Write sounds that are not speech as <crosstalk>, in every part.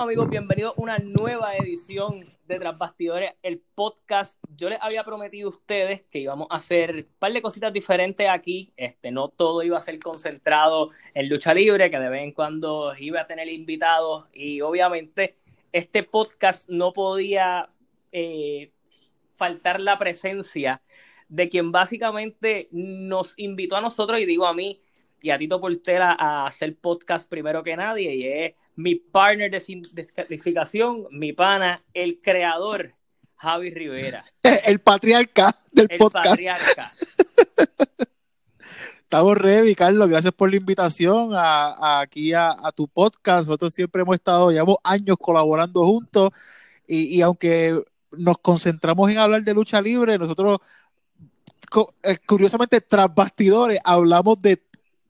amigos, bienvenidos a una nueva edición de Tras Bastidores, el podcast. Yo les había prometido a ustedes que íbamos a hacer un par de cositas diferentes aquí. Este, no todo iba a ser concentrado en lucha libre, que de vez en cuando iba a tener invitados. Y obviamente este podcast no podía eh, faltar la presencia de quien básicamente nos invitó a nosotros, y digo a mí y a Tito Portela, a hacer podcast primero que nadie, y es mi partner de descalificación, mi pana, el creador, Javi Rivera. <laughs> El patriarca del el podcast. Patriarca. <laughs> Estamos ready, Carlos. Gracias por la invitación a, aquí a, tu podcast. Nosotros siempre hemos estado, llevamos años colaborando juntos y, aunque nos concentramos en hablar de lucha libre, nosotros eh, curiosamente tras bastidores hablamos de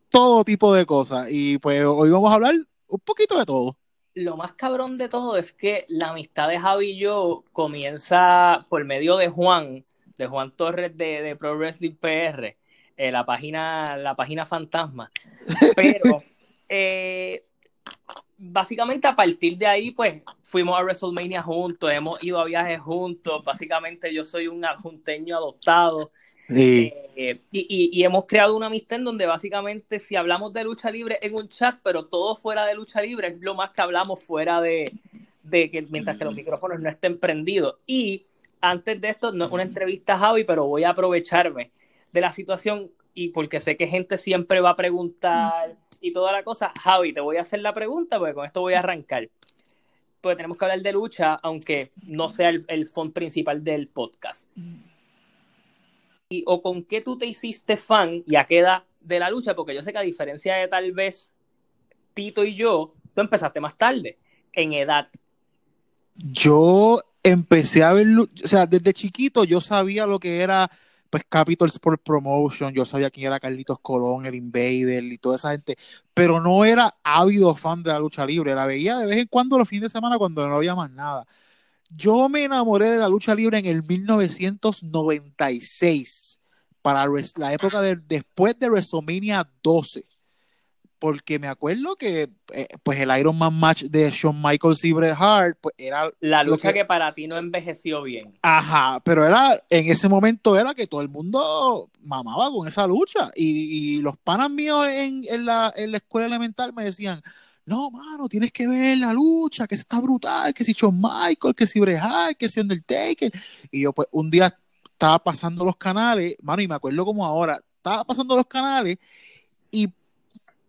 todo tipo de cosas y pues hoy vamos a hablar un poquito de todo. Lo más cabrón de todo es que la amistad de Javi y yo comienza por medio de Juan, de Juan Torres de, de Pro Wrestling PR, eh, la, página, la página fantasma. Pero <laughs> eh, básicamente a partir de ahí, pues fuimos a WrestleMania juntos, hemos ido a viajes juntos. Básicamente yo soy un adjunteño adoptado eh, y, hemos creado una amistad en donde básicamente si hablamos de lucha libre en un chat, pero todo fuera de lucha libre es lo más que hablamos fuera de, que mientras que los micrófonos no estén prendidos. Y antes de esto, no es una entrevista Javi, pero voy a aprovecharme de la situación y porque sé que gente siempre va a preguntar y toda la cosa. Javi, te voy a hacer la pregunta porque con esto voy a arrancar. Porque tenemos que hablar de lucha, aunque no sea el, el fondo principal del podcast o con qué tú te hiciste fan y a qué edad de la lucha, porque yo sé que a diferencia de tal vez Tito y yo, tú empezaste más tarde, en edad. Yo empecé a ver, o sea, desde chiquito yo sabía lo que era pues Capital Sport Promotion, yo sabía quién era Carlitos Colón, el Invader y toda esa gente, pero no era ávido fan de la lucha libre, la veía de vez en cuando los fines de semana cuando no había más nada. Yo me enamoré de la lucha libre en el 1996, para la época de, después de WrestleMania 12. Porque me acuerdo que eh, pues el Iron Man match de Shawn Michaels y Bret Hart pues era la lucha que, para ti no envejeció bien. Ajá, pero era en ese momento era que todo el mundo mamaba con esa lucha y, los panas míos en, en, la, en la escuela elemental me decían, no, mano, tienes que ver la lucha, que está brutal, que si Shawn Michael, que si Brejal, que si Undertaker. Y yo, pues, un día estaba pasando los canales, mano, y me acuerdo como ahora, estaba pasando los canales y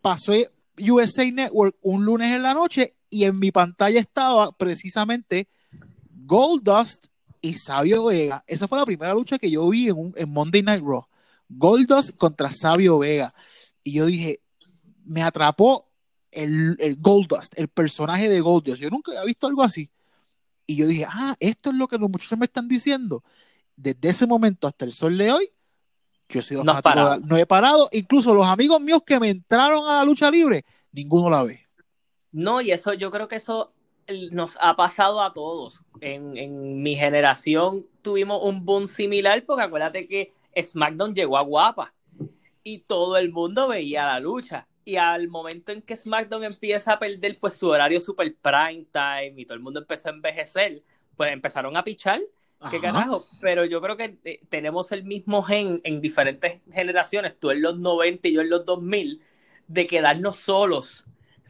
pasó USA Network un lunes en la noche y en mi pantalla estaba precisamente Goldust y Sabio Vega. Esa fue la primera lucha que yo vi en, en Monday Night Raw. Goldust contra Sabio Vega. Y yo dije, me atrapó el, el Goldust, el personaje de Goldust. Yo nunca había visto algo así. Y yo dije, ah, esto es lo que los muchachos me están diciendo. Desde ese momento hasta el sol de hoy, yo he sido no, no he parado. Incluso los amigos míos que me entraron a la lucha libre, ninguno la ve. No, y eso, yo creo que eso nos ha pasado a todos. En, en mi generación tuvimos un boom similar, porque acuérdate que SmackDown llegó a guapa y todo el mundo veía la lucha y al momento en que SmackDown empieza a perder pues su horario super prime time y todo el mundo empezó a envejecer, pues empezaron a pichar. ¿Qué carajo? Pero yo creo que eh, tenemos el mismo gen en diferentes generaciones, tú en los 90 y yo en los 2000, de quedarnos solos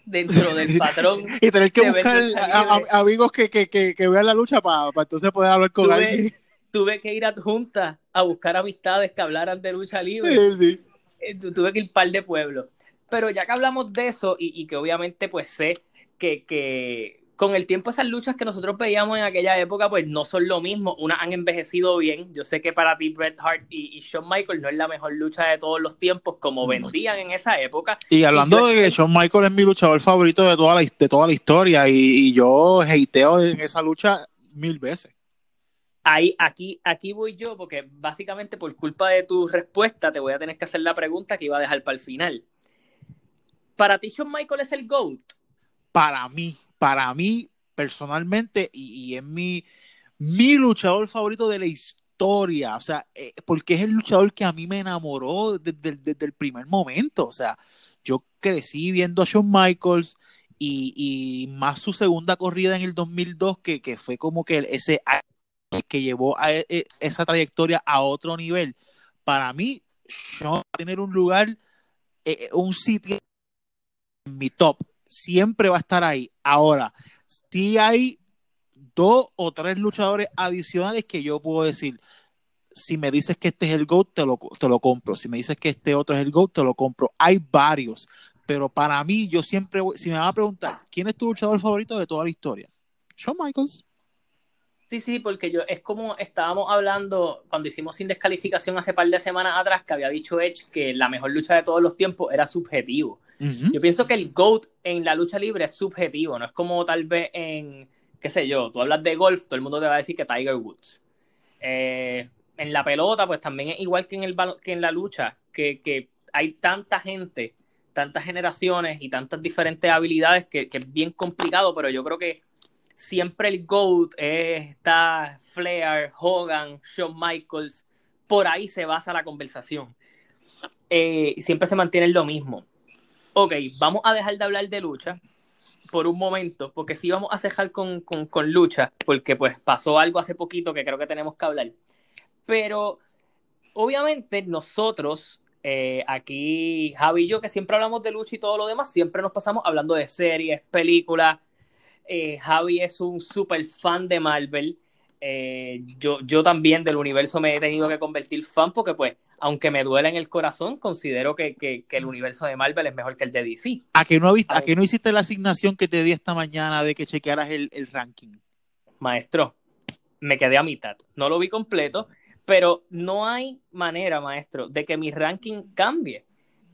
dentro del <laughs> patrón. y tener que buscar amigos que, que, que, vean la lucha para entonces poder hablar con alguien. Tuve que ir a juntas a buscar amistades que hablaran de lucha libre. Eh, tuve que ir par de pueblos. Pero ya que hablamos de eso y, que obviamente pues sé que, con el tiempo esas luchas que nosotros veíamos en aquella época pues no son lo mismo, unas han envejecido bien, yo sé que para ti Bret Hart y, Shawn Michaels no es la mejor lucha de todos los tiempos como vendían en esa época. Y hablando de que Shawn Michaels es mi luchador favorito de toda la, de toda la historia y, yo hateo en esa lucha mil veces. Ahí, aquí, aquí voy yo, porque básicamente por culpa de tu respuesta te voy a tener que hacer la pregunta que iba a dejar para el final. ¿Para ti Shawn Michael es el GOAT? Para mí, para mí personalmente, y, es mi, mi luchador favorito de la historia, o sea, eh, porque es el luchador que a mí me enamoró desde, el primer momento, o sea, yo crecí viendo a Shawn Michaels y, más su segunda corrida en el 2002, que, que fue como que ese que llevó a e, e, esa trayectoria a otro nivel. Para mí, Sean va a tener un lugar, eh, eh, un sitio mi top. Siempre va a estar ahí. Ahora, si hay dos o tres luchadores adicionales que yo puedo decir, si me dices que este es el GOAT, te lo, te lo compro. Si me dices que este otro es el GOAT, te lo compro. Hay varios, pero para mí, yo siempre, si me van a preguntar, ¿quién es tu luchador favorito de toda la historia? Shawn Michaels. Sí, sí, porque yo es como estábamos hablando cuando hicimos sin descalificación hace par de semanas atrás que había dicho Edge que la mejor lucha de todos los tiempos era subjetivo. Yo pienso que el GOAT en la lucha libre es subjetivo, no es como tal vez en, qué sé yo, tú hablas de golf, todo el mundo te va a decir que Tiger Woods. Eh, en la pelota, pues también es igual que en, el, que en la lucha, que, que hay tanta gente, tantas generaciones y tantas diferentes habilidades que, que es bien complicado, pero yo creo que siempre el GOAT está Flair, Hogan, Shawn Michaels, por ahí se basa la conversación. Eh, siempre se mantiene lo mismo. Ok, vamos a dejar de hablar de lucha por un momento, porque sí vamos a dejar con, lucha, porque pues pasó algo hace poquito que creo que tenemos que hablar. Pero obviamente nosotros, eh, aquí Javi y yo, que siempre hablamos de lucha y todo lo demás, siempre nos pasamos hablando de series, películas, eh, Javi es un super fan de Marvel. Eh, yo, yo también del universo me he tenido que convertir fan porque pues aunque me duele en el corazón, considero que, el universo de Marvel es mejor que el de DC. ¿A que no, ¿A que no hiciste la asignación que te di esta mañana de que chequearas el, el ranking? Maestro, me quedé a mitad. No lo vi completo, pero no hay manera, maestro, de que mi ranking cambie.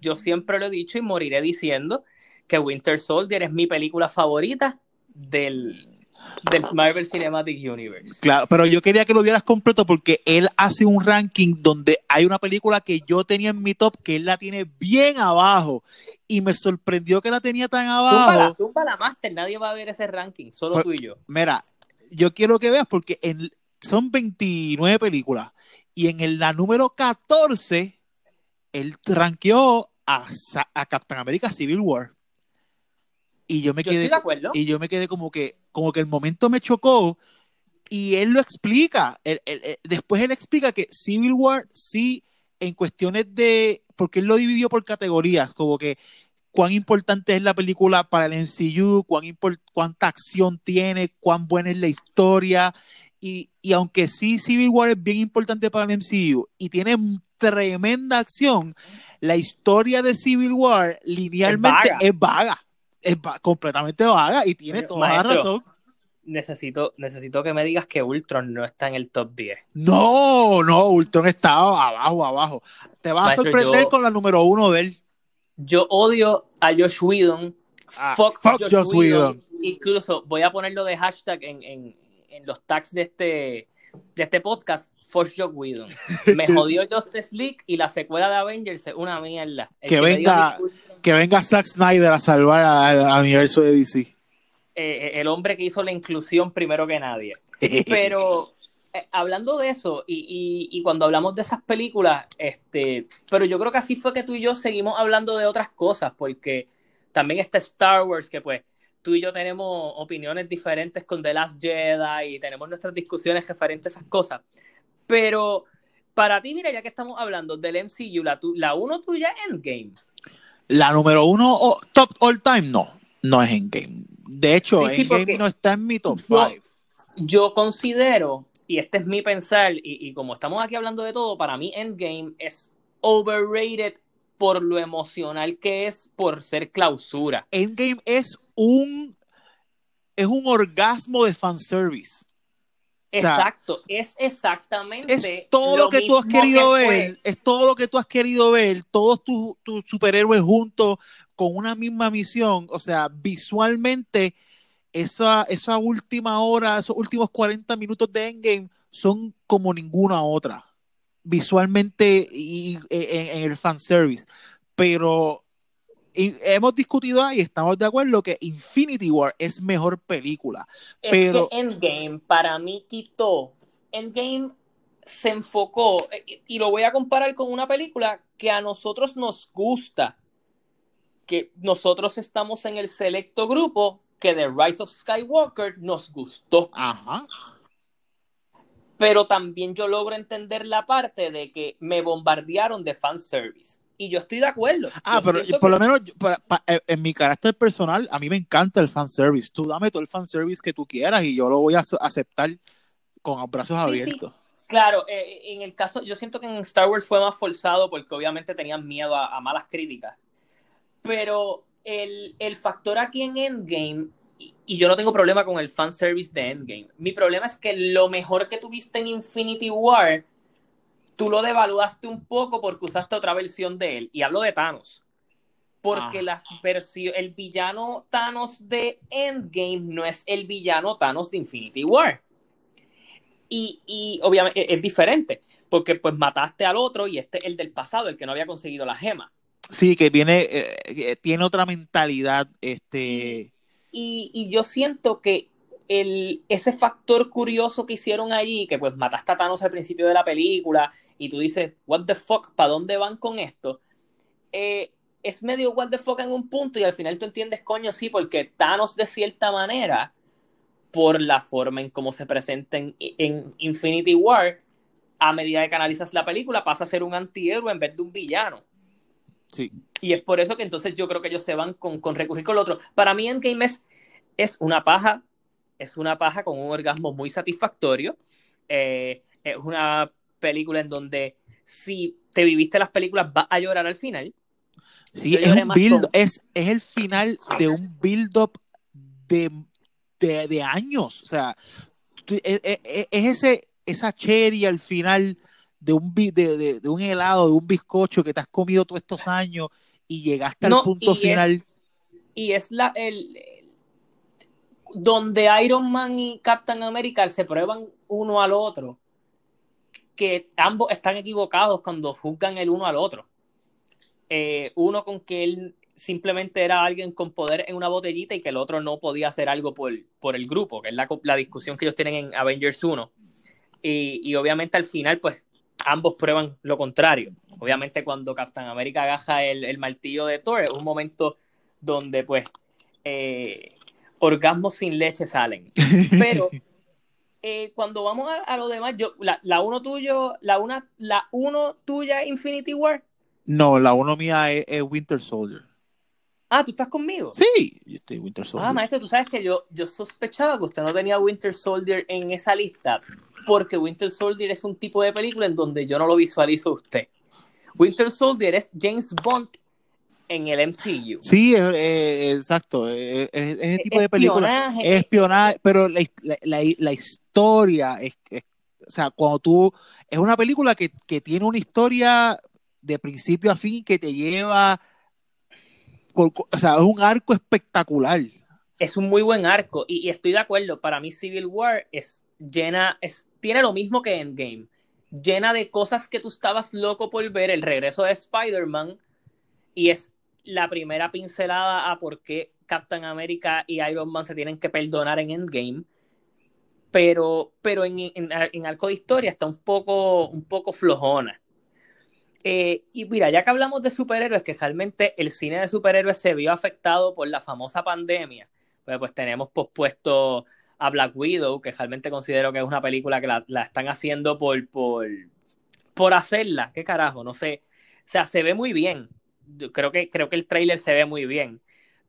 Yo siempre lo he dicho y moriré diciendo que Winter Soldier es mi película favorita del, del Marvel Cinematic Universe. Claro, pero yo quería que lo vieras completo porque él hace un ranking donde hay una película que yo tenía en mi top que él la tiene bien abajo y me sorprendió que la tenía tan abajo. Zumba la, Master, nadie va a ver ese ranking, solo pues, tú y yo. Mira, yo quiero que veas porque en, son 29 películas y en la número 14 él rankeó a, a Captain America Civil War. Y yo me quedé. Y yo me quedé como que, como que el momento me chocó. Y él lo explica. después él explica que Civil War sí, en cuestiones de. Porque él lo dividió por categorías, como que cuán importante es la película para el MCU, cuán cuánta acción tiene, cuán buena es la historia. Y, y, aunque sí Civil War es bien importante para el MCU y tiene tremenda acción, la historia de Civil War linealmente Es vaga es completamente vaga y tiene toda la razón. Necesito, necesito que me digas que Ultron no está en el top 10. No, no, Ultron está abajo, abajo. Te vas a sorprender con la número uno de él. Yo odio a Josh Whedon. Ah, fuck, Josh, Whedon. Incluso voy a ponerlo de hashtag en, en, en los tags de este, de este podcast. Fuck Josh Whedon. <laughs> Me jodió Justice League y la secuela de Avengers es una mierda. que, venga, que venga Zack Snyder a salvar al, universo de DC. Eh, eh, el hombre que hizo la inclusión primero que nadie. <laughs> Pero eh, hablando de eso, y, cuando hablamos de esas películas, este, pero yo creo que así fue que tú y yo seguimos hablando de otras cosas, porque también está Star Wars, que pues tú y yo tenemos opiniones diferentes con The Last Jedi y tenemos nuestras discusiones referentes a esas cosas. Pero para ti, mira, ya que estamos hablando del MCU, la, la uno tuya Endgame. La número uno top all time, no, no es Endgame. De hecho, Endgame no está en mi top 5. Yo, considero, y este es mi pensar, y, y, como estamos aquí hablando de todo, para mí Endgame es overrated por lo emocional que es por ser clausura. Endgame es un es un orgasmo de fanservice. Exacto, es exactamente. Es todo lo que tú has querido ver, es todo lo que tú has querido ver, todos tus superhéroes juntos con una misma misión. O sea, visualmente, esa, esa última hora, esos últimos 40 minutos de Endgame son como ninguna otra, visualmente y, en, en el fanservice. Pero hemos discutido ahí, estamos de acuerdo que Infinity War es mejor película. Es pero que Endgame para mí quitó. Endgame se enfocó, y lo voy a comparar con una película que a nosotros nos gusta. que nosotros estamos en el selecto grupo que The Rise of Skywalker nos gustó. Ajá. Pero también yo logro entender la parte de que me bombardearon de fanservice. Y yo estoy de acuerdo. Ah, Yo pero por que- lo menos yo- pa- pa- eh, en mi carácter personal, a mí me encanta el fanservice. Tú dame todo el fanservice que tú quieras y yo lo voy a ace- aceptar con brazos Sí, sí. abiertos. Claro, eh, en el caso, yo siento que en Star Wars fue más forzado porque obviamente tenían miedo a, a malas críticas. Pero el, el factor aquí en Endgame, y, y yo no tengo problema con el fanservice de Endgame, mi problema es que lo mejor que tuviste en Infinity War, tú lo devaluaste un poco porque usaste otra versión de él. Y hablo de Thanos. Porque Ah. las el villano Thanos de Endgame no es el villano Thanos de Infinity War. Y, y obviamente es, es diferente, porque pues mataste al otro y este es el del pasado, el que no había conseguido la gema. Sí, que viene, eh, que tiene otra mentalidad, este, Y, y yo siento que el, ese factor curioso que hicieron allí, que pues mataste a Thanos al principio de la película y tú dices, what the fuck, ¿para dónde van con esto? Eh, es medio what the fuck en un punto y al final tú entiendes, coño, sí, porque Thanos de cierta manera, por la forma en cómo se presenta en, en Infinity War, a medida que analizas la película pasa a ser un antihéroe en vez de un villano. sí. Y es por eso que entonces yo creo que ellos se van con, con recurrir con lo otro. Para mí Endgame es, es una paja, es una paja con un orgasmo muy satisfactorio. Eh, es una película en donde si te viviste las películas vas a llorar al final. Sí, es un build, con- es, es el final de un build-up de, de, de años. O sea, tú- es, es- es ese, esa cherry al final de un, de, de- de un helado, de un bizcocho que te has comido todos estos años y llegaste No, al punto y final. Y es la el, el- donde Iron Man y Captain America se prueban uno al otro, que ambos están equivocados cuando juzgan el uno al otro. Eh, uno con que él simplemente era alguien con poder en una botellita y que el otro no podía hacer algo por, por el grupo, que es la, la discusión que ellos tienen en Avengers 1. Y, y obviamente al final, pues ambos prueban lo contrario. Obviamente cuando Captain America agaja el, el martillo de Thor, es un momento donde pues eh, orgasmos sin leche salen. <laughs> Pero eh, cuando vamos a, a lo demás, yo, la, la uno tuyo, la una, la uno tuya Infinity War. No, la uno mía es, es Winter Soldier. Ah, ¿tú estás conmigo? Sí, yo estoy Winter Soldier. Ah, maestro, tú sabes que yo, yo sospechaba que usted no tenía Winter Soldier en esa lista, porque Winter Soldier es un tipo de película en donde yo no lo visualizo a usted. Winter Soldier es James Bond en el MCU. Sí, es- exacto. Es, es- es ese tipo de película. Espionaje, Es espionaje, pero la, la- la- la historia es, es- o sea, cuando tú, es una película que, que tiene una historia de principio a fin que te lleva, o sea, es un arco espectacular. es un muy buen arco y, y estoy de acuerdo. Para mí Civil War es llena, es, tiene lo mismo que Endgame. Llena de cosas que tú estabas loco por ver, el regreso de Spider-Man y es la primera pincelada a por qué Captain America y Iron Man se tienen que perdonar en Endgame. Pero, pero en, en, en arco de historia está un poco, un poco flojona. Eh, y mira, ya que hablamos de superhéroes, que realmente el cine de superhéroes se vio afectado por la famosa pandemia, pues, pues tenemos pospuesto a Black Widow, que realmente considero que es una película que la, la están haciendo por, por, por hacerla. ¿Qué carajo? No sé. O sea, se ve muy bien. Yo creo que, creo que el tráiler se ve muy bien.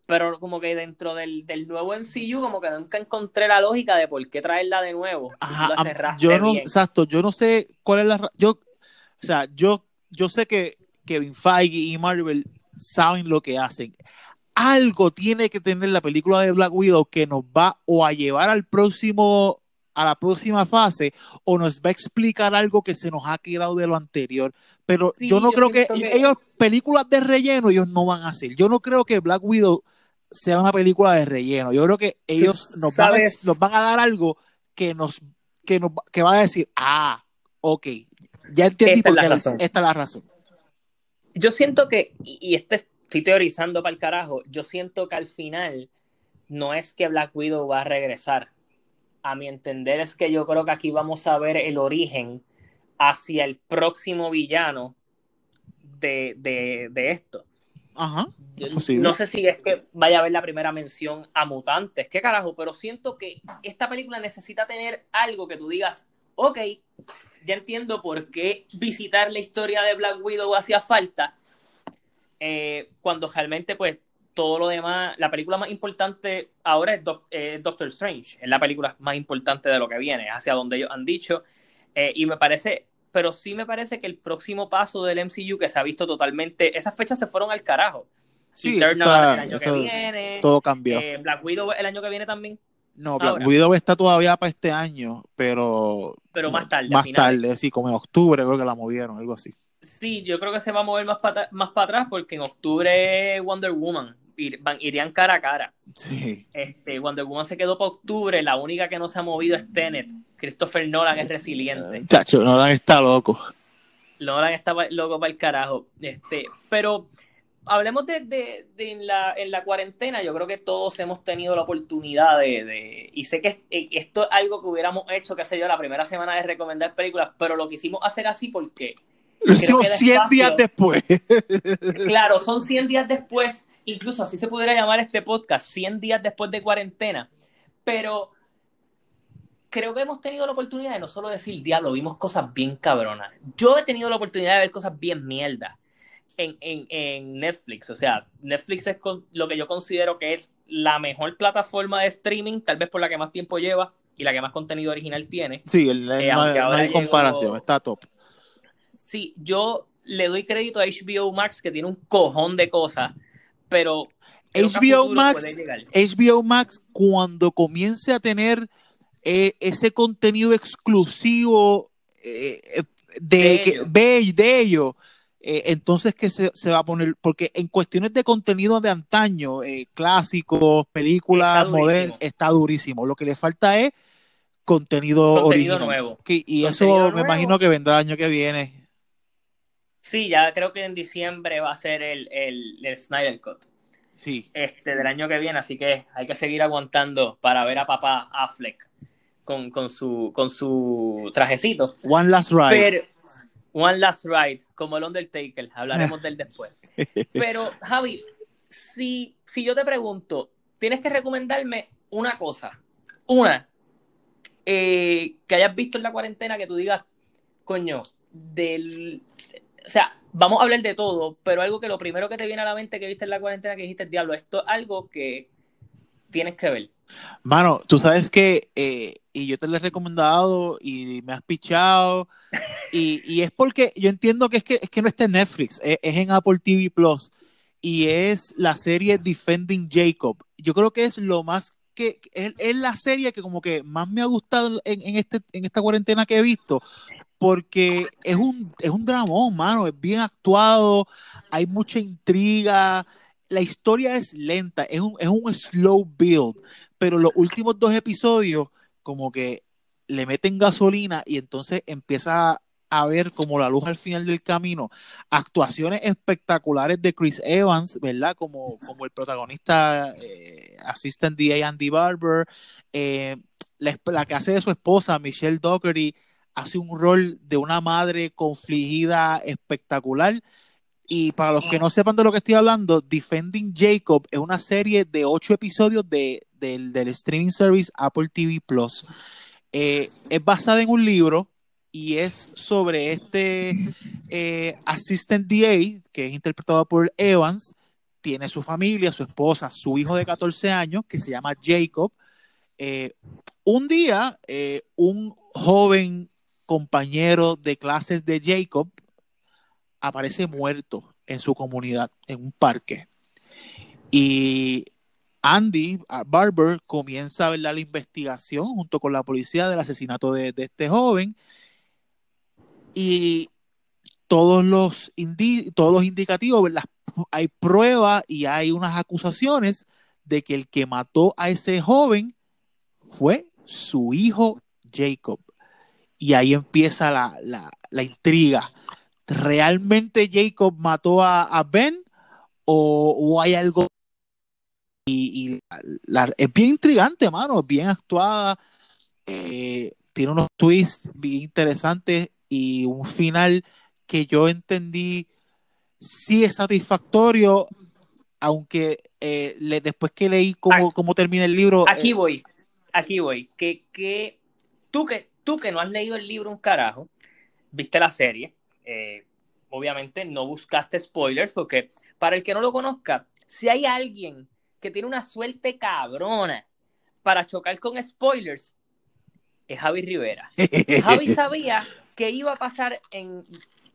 Pero como que dentro del, del nuevo MCU, como que nunca encontré la lógica de por qué traerla de nuevo. Ajá, yo no, bien. exacto, yo no sé cuál es la, yo, o sea, yo, yo sé que Kevin Feige y Marvel saben lo que hacen. Algo tiene que tener la película de Black Widow que nos va o a llevar al próximo, a la próxima fase, o nos va a explicar algo que se nos ha quedado de lo anterior. Pero Sí, yo no yo creo que- ellos, películas de relleno, ellos no van a hacer. Yo no creo que Black Widow sea una película de relleno. Yo creo que ellos nos van, a, nos van a dar algo que nos, que nos que va a decir, ah, ok, ya entendí Esta es por la qué razón. esta es la razón. Yo siento que, y, y este estoy teorizando para el carajo, yo siento que al final no es que Black Widow va a regresar. A mi entender es que yo creo que aquí vamos a ver el origen hacia el próximo villano de, de, de esto. Ajá. No sé si es que vaya a haber la primera mención a mutantes, qué carajo, pero siento que esta película necesita tener algo que tú digas, ok, ya entiendo por qué visitar la historia de Black Widow hacía falta, eh, cuando realmente pues todo lo demás, la película más importante ahora es Doctor Strange, es la película más importante de lo que viene, hacia donde ellos han dicho, eh, y me parece, pero sí me parece que el próximo paso del MCU que se ha visto totalmente, esas fechas se fueron al carajo. Sí, el año que viene, todo cambió. Eh, Black Widow el año que viene también. No, Black Widow está todavía para este año, pero. Pero más tarde. Más tarde, sí, como en octubre creo que la movieron, algo así. Sí, yo creo que se va a mover más para más para atrás porque en octubre Wonder Woman irían cara a cara. Sí. Este, Wonder Woman se quedó para octubre, la única que no se ha movido es Tenet. Christopher Nolan es resiliente. Chacho, Nolan está loco. Nolan está loco para el carajo. Este, pero hablemos de, en, la, en, la, cuarentena, yo creo que todos hemos tenido la oportunidad de, y sé que eh, esto es algo que hubiéramos hecho, qué sé yo, la primera semana de recomendar películas, pero lo quisimos hacer así porque... Lo hicimos 100 días después. claro, son 100 días después, incluso así se pudiera llamar este podcast, 100 días después de cuarentena, pero creo que hemos tenido la oportunidad de no solo decir, diablo, vimos cosas bien cabronas. Yo he tenido la oportunidad de ver cosas bien mierda en, en, en, Netflix. O sea, Netflix es lo que yo considero que es la mejor plataforma de streaming, tal vez por la que más tiempo lleva y la que más contenido original tiene. Sí, el, eh, no, hay comparación, está top. Sí, yo le doy crédito a HBO Max que tiene un cojón de cosas, pero HBO Max, HBO Max cuando comience a tener eh, ese contenido exclusivo eh, de, de, de ello eh, entonces que se, va a poner, porque en cuestiones de contenido de antaño, eh, clásicos, películas, modernas, está durísimo. Lo que le falta es contenido, original. Nuevo. y eso me imagino que vendrá el año que viene. Sí, ya creo que en diciembre va a ser el, el, Snyder Cut. Sí. Este, del año que viene, así que hay que seguir aguantando para ver a papá Affleck con, con, su, con su trajecito. One Last Ride. One Last Ride, como el Undertaker, hablaremos del después. <laughs> Pero, Javi, si, si yo te pregunto, tienes que recomendarme una cosa, una, eh, que hayas visto en la cuarentena que tú digas, coño, del... O sea, vamos a hablar de todo, pero algo que lo primero que te viene a la mente que viste en la cuarentena que dijiste, diablo, esto es algo que tienes que ver. Mano, tú sabes que, eh, y yo te lo he recomendado y me has pichado, <laughs> y, es porque yo entiendo que es que, es que no está en Netflix, es, en Apple TV Plus, y es la serie Defending Jacob. Yo creo que es lo más que, es, la serie que como que más me ha gustado en, este, en esta cuarentena que he visto, porque es un, es un dramón, mano, es bien actuado, hay mucha intriga, la historia es lenta, es un, es un slow build, pero los últimos dos episodios como que le meten gasolina y entonces empieza a ver como la luz al final del camino. Actuaciones espectaculares de Chris Evans, ¿verdad? Como, como el protagonista eh, Assistant DA Andy Barber. Eh, la, la, que hace de su esposa, Michelle Dockery, hace un rol de una madre confligida espectacular. Y para los que no sepan de lo que estoy hablando, Defending Jacob es una serie de ocho episodios de, del, streaming service Apple TV Plus. Eh, es basada en un libro y es sobre este eh, Assistant DA, que es interpretado por Evans. Tiene su familia, su esposa, su hijo de 14 años, que se llama Jacob. Eh, un día, un joven compañero de clases de Jacob aparece muerto en su comunidad, en un parque. Y Andy Barber comienza la investigación junto con la policía del asesinato de, este joven. Y todos los, todos los indicativos, hay pruebas y hay unas acusaciones de que el que mató a ese joven fue su hijo Jacob. Y ahí empieza la, la intriga ¿realmente Jacob mató a, Ben o, hay algo? Y, es bien intrigante, mano, bien actuada, eh, tiene unos twists bien interesantes y un final que yo entendí sí es satisfactorio, aunque eh, le, después que leí cómo, cómo termina el libro. Aquí eh, voy, aquí voy. Que, que, tú que tú que no has leído el libro un carajo, viste la serie, eh, obviamente no buscaste spoilers, porque para el que no lo conozca, si hay alguien que tiene una suerte cabrona para chocar con spoilers, es Javi Rivera. <laughs> Javi sabía que iba a pasar en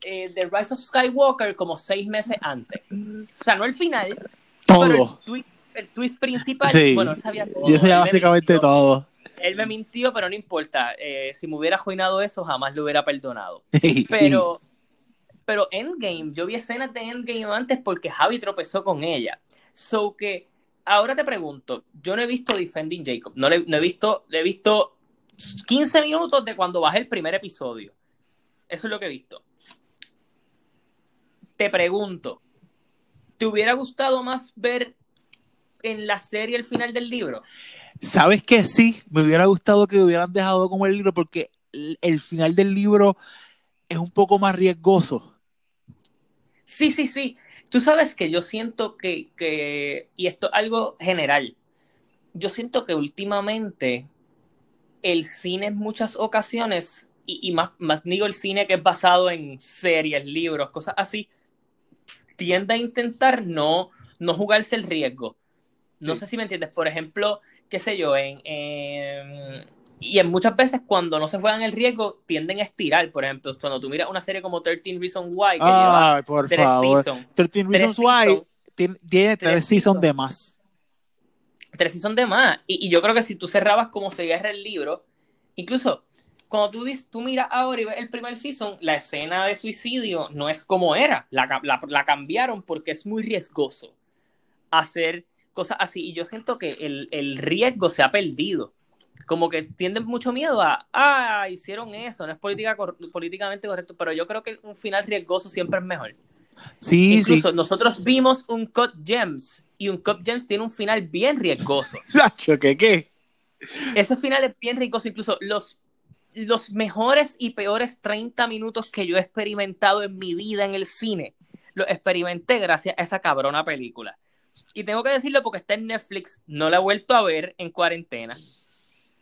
eh, The Rise of Skywalker como seis meses antes. O sea, no el final. todo. Pero el twist, el twist principal, Sí. bueno, él sabía todo. Yo sabía básicamente todo. Él me mintió, pero no importa. Eh, si me hubiera arruinado eso, jamás lo hubiera perdonado. <laughs> Pero, pero Endgame, yo vi escenas de Endgame antes porque Javi tropezó con ella. So que, ahora te pregunto, yo no he visto Defending Jacob, no, le- no he visto, le he visto 15 minutos de cuando bajé el primer episodio. Eso es lo que he visto. Te pregunto, ¿te hubiera gustado más ver en la serie el final del libro? ¿Sabes qué? Sí, me hubiera gustado que hubieran dejado como el libro porque el, el final del libro es un poco más riesgoso. Sí, sí, sí. Tú sabes que yo siento que, que, y esto es algo general, yo siento que últimamente el cine en muchas ocasiones, y, y más, más digo el cine que es basado en series, libros, cosas así, tiende a intentar no, no jugarse el riesgo. No Sí. sé si me entiendes. Por ejemplo, qué sé yo, en, en- y en muchas veces cuando no se juegan el riesgo, tienden a estirar. Por ejemplo, cuando tú miras una serie como 13 Reasons Why, que lleva por tres favor. seasons, 13 tres Reasons Why tiene, tiene tres tres seasons de más. tres seasons de más. Y, y yo creo que si tú cerrabas como se cierra el libro, incluso cuando tú, dis- tú miras ahora y ves el primer season, la escena de suicidio no es como era. La- la cambiaron porque es muy riesgoso hacer cosas así. Y yo siento que el, el riesgo se ha perdido. Como que tienden mucho miedo a, ah, hicieron eso, no es política cor- políticamente correcto, pero yo creo que un final riesgoso siempre es mejor. Sí, Incluso sí. nosotros vimos un Cut Gems y un Cut Gems tiene un final bien riesgoso. <laughs> Sacho, ¿qué qué? Ese final es bien riesgoso. Incluso los, los mejores y peores 30 minutos que yo he experimentado en mi vida en el cine, los experimenté gracias a esa cabrona película. Y tengo que decirlo porque está en Netflix, no la he vuelto a ver en cuarentena.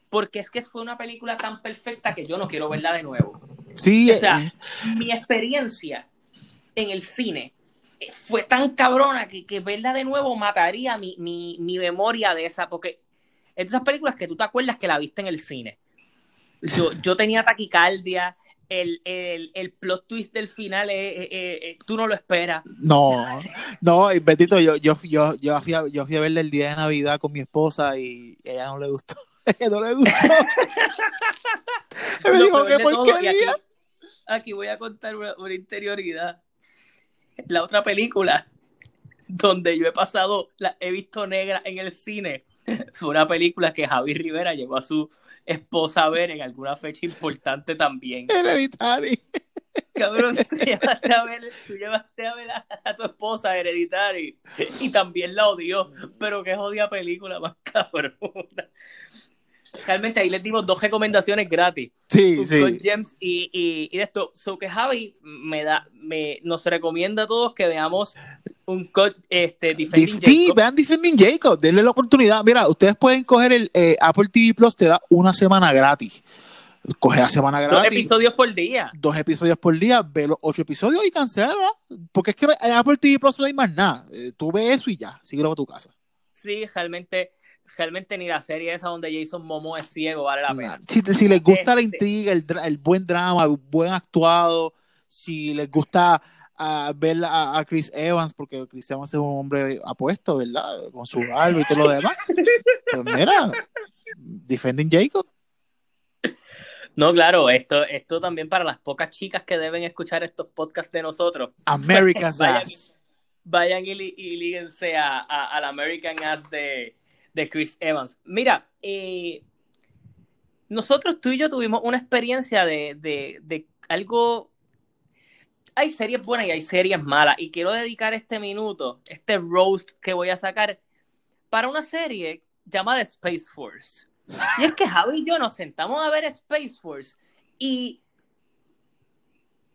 Porque es que fue una película tan perfecta que yo no quiero verla de nuevo. Sí, O sea, eh, mi experiencia en el cine eh, fue tan cabrona que, que verla de nuevo mataría mi, mi, mi memoria de esa, porque es de esas películas que tú te acuerdas que la viste en el cine. Yo, yo tenía taquicardia, el, el, el plot twist del final, eh, tú no lo esperas. no, no, y bendito, yo, yo, yo, yo, fui a, yo fui a verle el día de Navidad con mi esposa y ella no le gustó. <laughs> Ella no le gustó. <laughs> me dijo, ¿qué porquería? Aquí, aquí voy a contar una, una interioridad. La otra película donde yo he pasado, la he visto negra en el cine, <laughs> fue una película que Javi Rivera llevó a su esposa a ver en alguna fecha importante también. Hereditary. <laughs> Cabrón, tú llevaste a ver, tú llevaste a, ver a, a tu esposa Hereditary y también la odió, pero qué jodida película más <laughs> cabrona. Realmente ahí les dimos dos recomendaciones gratis. Sí, sí. Gems y, y, y de esto. So que Javi me da, me, nos recomienda a todos que veamos un cut este, Defending Dif- sí, Jacob. vean Defending Jacob, denle la oportunidad. Mira, ustedes pueden coger el eh, Apple TV Plus, te da una semana gratis. Coge la semana Dos gratis, episodios por día. dos episodios por día, ve los ocho episodios y cancela. Porque es que en Apple TV Plus no hay más nada. Eh, tú ves eso y ya, síguelo a tu casa. Sí, realmente, realmente ni la serie esa donde Jason Momo es ciego vale la pena. Si, te- si les gusta la Este- intriga, el, el buen drama, el buen actuado, si les gusta ah, ver a, a Chris Evans, porque Chris Evans es un hombre apuesto, ¿verdad? Con su barba y todo lo demás. Pues mira, Defending Jacob. No, claro, esto, esto también para las pocas chicas que deben escuchar estos podcasts de nosotros. America's <laughs> Vayan. Ass. Vayan y, li- y líguense a, a- al American Ass de, de Chris Evans. Mira, eh, nosotros tú y yo tuvimos una experiencia de, de- de algo. Hay series buenas y hay series malas. Y quiero dedicar este minuto, este roast que voy a sacar, para una serie llamada Space Force. Y es que Javi y yo nos sentamos a ver Space Force y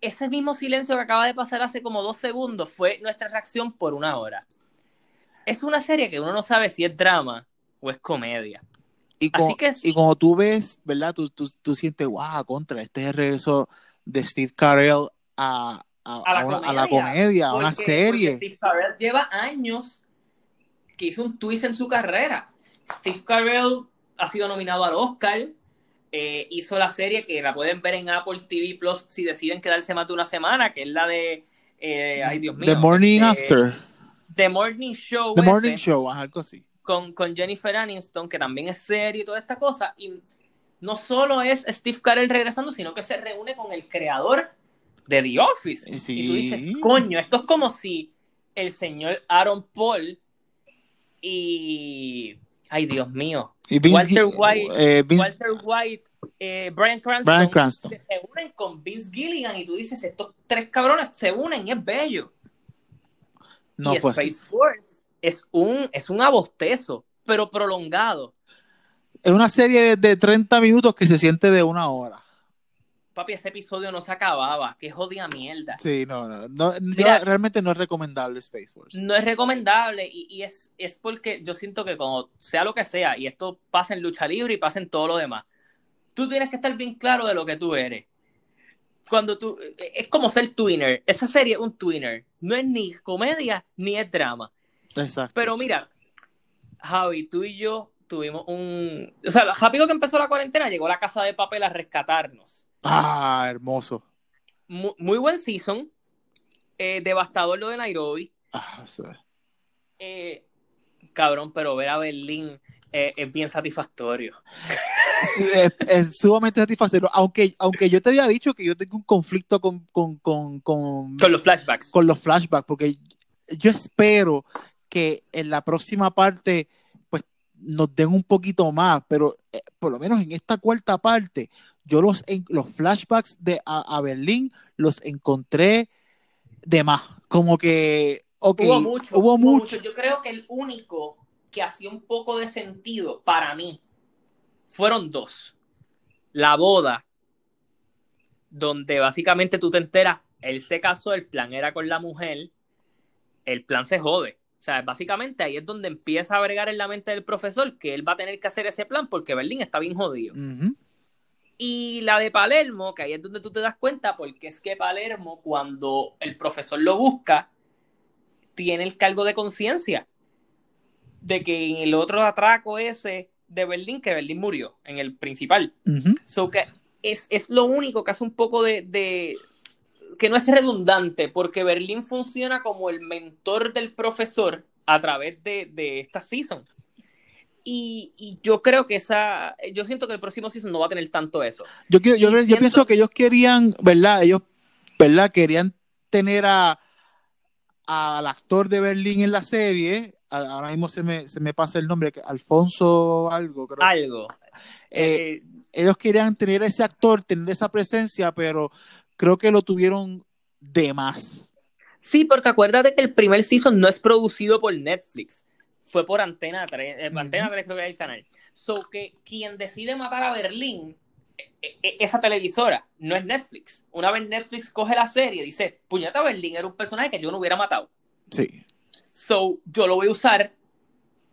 ese mismo silencio que acaba de pasar hace como dos segundos fue nuestra reacción por una hora. es una serie que uno no sabe si es drama o es comedia. Y, Así como, que sí. y como tú ves, ¿verdad? Tú, tú, tú sientes, wow, contra, este es el regreso de Steve Carell a, a, A la a una- a comedia, la comedia, a una serie. Steve Carell lleva años que hizo un twist en su carrera. Steve Carell ha sido nominado al Oscar. eh, hizo la serie que la pueden ver en Apple TV Plus si deciden quedarse más de una semana, que es la de. eh, ay, Dios mío. The Morning este, After. The Morning Show. The ese, Morning Show, ajá, algo así. Con, con Jennifer Aniston, que también es serie y toda esta cosa. Y no solo es Steve Carell regresando, sino que se reúne con el creador de The Office. Sí. Y tú dices, coño, esto es como si el señor Aaron Paul y. Ay, Dios mío. Y Vince, Walter White- eh, Vince- Walter White, eh, Brian Cranston, se unen con Vince Gilligan y tú dices, estos tres cabrones se unen y es bello. no y fue así. Space Force es un, es un abostezo, pero prolongado. Es una serie de, de 30 minutos que se siente de una hora. Papi, ese episodio no se acababa. Qué jodida mierda. Sí, no, no. realmente no es recomendable Space Force. No es recomendable y, y es, es porque yo siento que como sea lo que sea, y esto pasa en lucha libre y pasa en todo lo demás, tú tienes que estar bien claro de lo que tú eres. Cuando tú, es como ser twinner. Esa serie es un twinner. No es ni comedia ni es drama. Exacto. Pero mira, Javi, tú y yo tuvimos un... O sea, rápido que empezó la cuarentena, llegó la casa de papel a rescatarnos. Ah, hermoso. Mu- Muy, buen season. eh, devastador lo de Nairobi. Ah, sí. Eh, cabrón, pero ver a Berlín eh, es bien satisfactorio. <laughs> Es sumamente satisfactorio. Aunque, aunque yo te había dicho que yo tengo un conflicto con, con, con, con, Con los flashbacks. con los flashbacks, porque yo espero que en la próxima parte pues nos den un poquito más, pero eh, por lo menos en esta cuarta parte, yo los, en- los flashbacks de a, a Berlín los encontré de más, como que, hubo mucho. hubo mucho. Yo creo que el único que hacía un poco de sentido para mí fueron dos. La boda, donde básicamente tú te enteras, él se casó, el plan era con la mujer, el plan se jode. O sea, básicamente ahí es donde empieza a bregar en la mente del profesor que él va a tener que hacer ese plan porque Berlín está bien jodido. Y la de Palermo, que ahí es donde tú te das cuenta, porque es que Palermo, cuando el profesor lo busca, tiene el cargo de conciencia de que en el otro atraco ese de Berlín, que Berlín murió, en el principal. So que es, es lo único que hace un poco de, de- que no es redundante, porque Berlín funciona como el mentor del profesor a través de, de esta season. Y, y yo creo que esa, yo siento que el próximo season no va a tener tanto eso. Yo, quiero- yo, pienso que ellos querían, ¿verdad? Ellos, ¿verdad? Querían tener a al actor de Berlín en la serie. Ahora mismo se me, se me pasa el nombre, Alfonso algo, creo. Algo. Eh, Eh, Ellos querían tener ese actor, tener esa presencia, pero creo que lo tuvieron de más. sí, porque acuérdate que el primer season no es producido por Netflix, fue por Antena 3, eh. Antena 3 creo que es el canal. So que quien decide matar a Berlín, eh, eh, esa televisora, no es Netflix. Una vez Netflix coge la serie, dice, puñeta Berlín era un personaje que yo no hubiera matado. Sí. So, yo lo voy a usar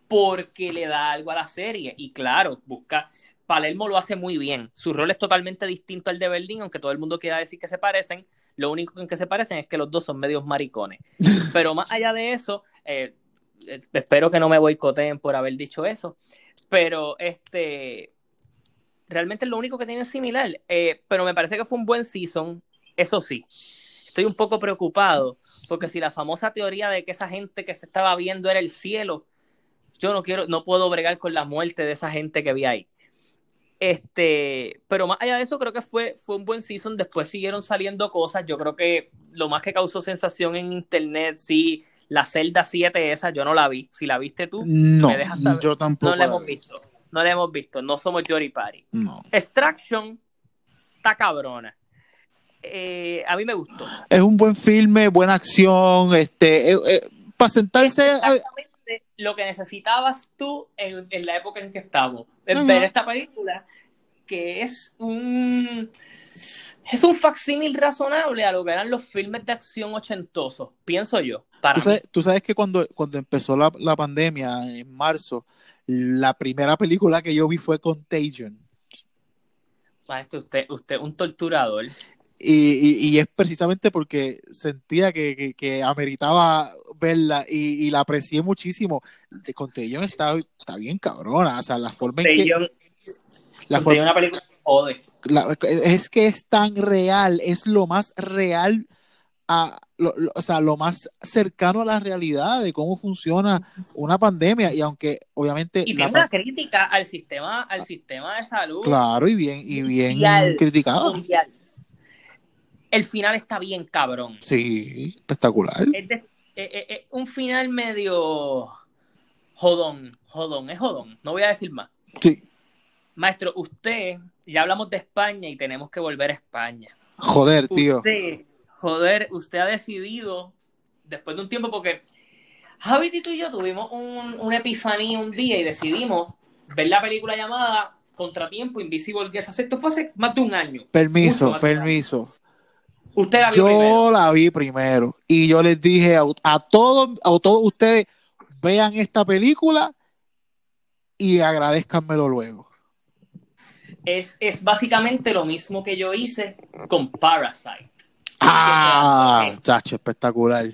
porque le da algo a la serie. Y claro, busca. Palermo lo hace muy bien. Su rol es totalmente distinto al de Berlín, aunque todo el mundo quiera decir que se parecen. Lo único en que se parecen es que los dos son medios maricones. <laughs> Pero más allá de eso, eh, espero que no me boicoteen por haber dicho eso. Pero este. Realmente es lo único que tiene similar. Eh, pero me parece que fue un buen season. Eso sí. Estoy un poco preocupado porque si la famosa teoría de que esa gente que se estaba viendo era el cielo, yo no quiero, no puedo bregar con la muerte de esa gente que vi ahí. Este, pero más allá de eso, creo que fue, fue un buen season. Después siguieron saliendo cosas. Yo creo que lo más que causó sensación en internet, sí, la celda 7 esa, yo no la vi. Si la viste tú, No, ¿Me dejas saber? yo tampoco. no la la hemos vi. visto. No la hemos visto. No somos Jory Party. No. Extraction está cabrona. Eh, a mí me gustó. Es un buen filme, buena acción, este, eh, eh, para sentarse. a- exactamente lo que necesitabas tú en, en la época en que estamos. Es Ajá. ver esta película que es un es un facsímil razonable a lo que eran los filmes de acción ochentosos, pienso yo. Para Tú sabes, mí. tú sabes que cuando, cuando empezó la, la pandemia en marzo, la primera película que yo vi fue Contagion. Usted, usted un torturador. Y, y- y es precisamente porque sentía que, que- que ameritaba verla y, y la aprecié muchísimo. De Contagion está, está bien cabrona. O sea, la forma en que. Contagion, La Contagion forma, es una película que jode. la- es que es tan real, es lo más real, a, lo- lo- o sea, lo más cercano a la realidad de cómo funciona una pandemia. Y aunque obviamente. Y tiene una crítica al sistema, al sistema de salud Claro, y bien, y bien Mundial. mundial. El final está bien cabrón. Sí, espectacular. Es, de- eh, eh, eh, un final medio jodón, jodón, es jodón, no voy a decir más. Sí. Maestro, usted, ya hablamos de España y tenemos que volver a España. Joder, tío. Joder, usted ha decidido, después de un tiempo, porque Javi, tú y yo tuvimos un, una epifanía un día y decidimos ver la película llamada Contratiempo Invisible Guest. Esto fue hace más de un año. Permiso, permiso. Usted la vio Yo primero. la vi primero y yo les dije a, a todos, a todos ustedes, vean esta película y agradezcanmelo luego. Es, es básicamente lo mismo que yo hice con Parasite. Ah, <laughs> chacho, espectacular.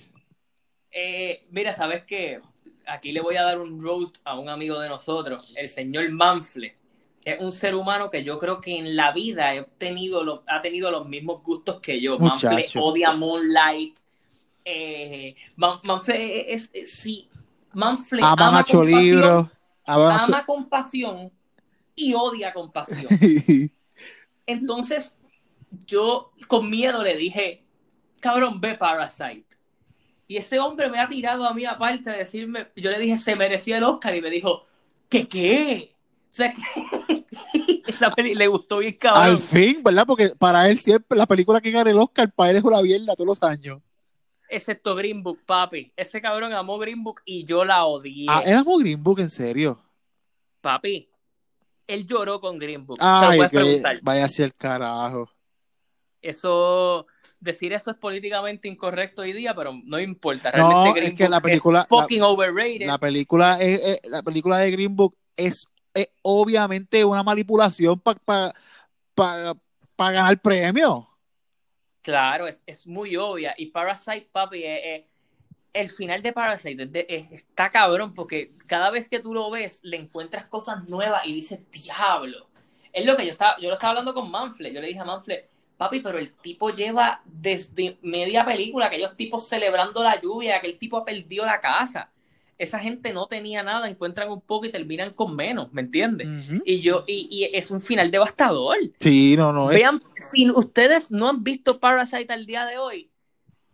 Eh, mira, sabes que aquí le voy a dar un roast a un amigo de nosotros, el señor Manfle. Es un ser humano que yo creo que en la vida he tenido lo- ha tenido los mismos gustos que yo. Manfle odia Moonlight. Eh, Man- Manfle es, es- sí. Manfle Aman ama con libros. Aman a ama con pasión y odia con pasión. <laughs> Entonces, yo con miedo le dije, cabrón, ve Parasite. Y ese hombre me ha tirado a mí aparte a decirme, yo le dije, se merecía el Oscar y me dijo, ¿qué qué? O sea, <laughs> que esa peli le gustó bien cabrón. Al fin, ¿verdad? Porque para él siempre la película que gana el Oscar, para él es una mierda todos los años. Excepto Green Book, papi. Ese cabrón amó Green Book y yo la odié. Ah, éramos Green Book, en serio. Papi, él lloró con Green Book. Ay, que vaya hacia el carajo. Eso, decir eso es políticamente incorrecto hoy día, pero no importa. No, Realmente es Green que Book la película- es fucking overrated. La película, es, es- la película de Green Book es, es obviamente una manipulación para ganar premio. Claro, es, es muy obvia. Y Parasite, papi, eh, eh, el final de Parasite es de- es- está cabrón porque cada vez que tú lo ves le encuentras cosas nuevas y dices, diablo. Es lo que yo estaba, yo lo estaba hablando con Manfle. Yo le dije a Manfle, papi, pero el tipo lleva desde media película, aquellos tipos celebrando la lluvia, aquel tipo ha perdido la casa. Esa gente no tenía nada, encuentran un poco y terminan con menos, ¿me entiendes? Y yo, y, y es un final devastador. Sí, no, no. es- Vean, si ustedes no han visto Parasite al día de hoy,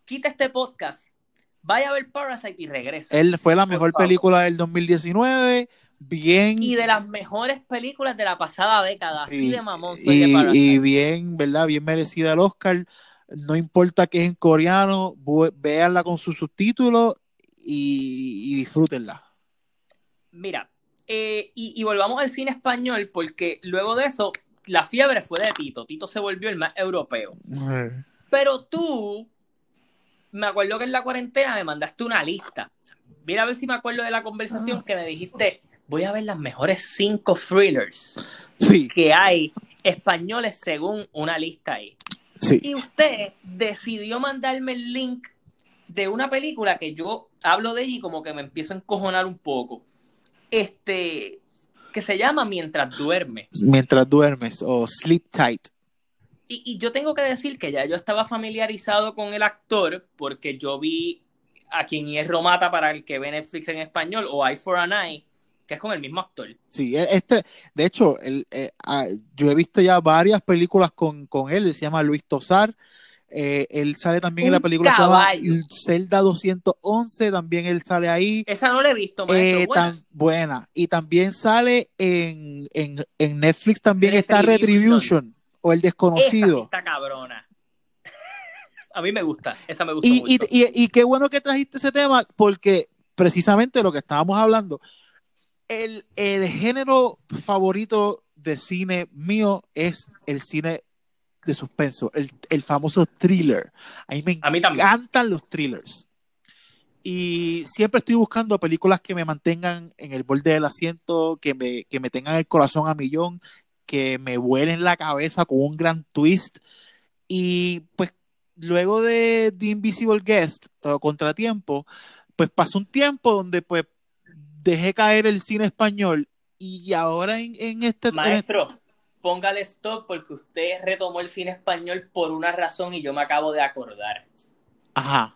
quita este podcast, vaya a ver Parasite y regresa. él fue la mejor favor. película del 2019. Bien. Y de las mejores películas de la pasada década, así sí, de mamón de y, bien, ¿verdad? Bien merecida el Oscar. No importa que es en coreano, véanla con sus subtítulos y, y disfrútenla. Mira, eh, y, y volvamos al cine español, porque luego de eso, la fiebre fue de Tito. Tito se volvió el más europeo. Pero tú, me acuerdo que en la cuarentena me mandaste una lista. Mira a ver si me acuerdo de la conversación que me dijiste, voy a ver las mejores cinco thrillers Sí, que hay españoles según una lista ahí. sí. Y usted decidió mandarme el link de una película que yo hablo de ella y como que me empiezo a encojonar un poco. Este, que se llama Mientras duerme. Mientras duermes o Sleep Tight. Y, y yo tengo que decir que ya yo estaba familiarizado con el actor porque yo vi a quien hierro mata para el que ve Netflix en español o Eye for an Eye, que es con el mismo actor. Sí, e- este, de hecho, el, eh, yo he visto ya varias películas con, con él, él se llama Luis Tosar, eh, él sale también en la película se llama. Zelda 211, también él sale ahí, Esa no la he visto, maestro. eh, Buena. tan buena, y también sale en, en, en Netflix también está Retribution. O El Esa Desconocido. está cabrona. <laughs> a mí me gusta, esa me gusta Y, mucho. y, y, y qué bueno que trajiste ese tema, porque precisamente lo que estábamos hablando, el, el género favorito de cine mío es el cine de suspenso, el, el famoso thriller. A mí me A mí también. encantan los thrillers. y siempre estoy buscando películas que me mantengan en el borde del asiento, que me, que me tengan el corazón a millón, que me vuelen la cabeza con un gran twist. Y pues luego de The Invisible Guest, o Contratiempo, pues pasó un tiempo donde pues dejé caer el cine español y ahora en, en este... Maestro, póngale stop porque usted retomó el cine español por una razón y yo me acabo de acordar. Ajá.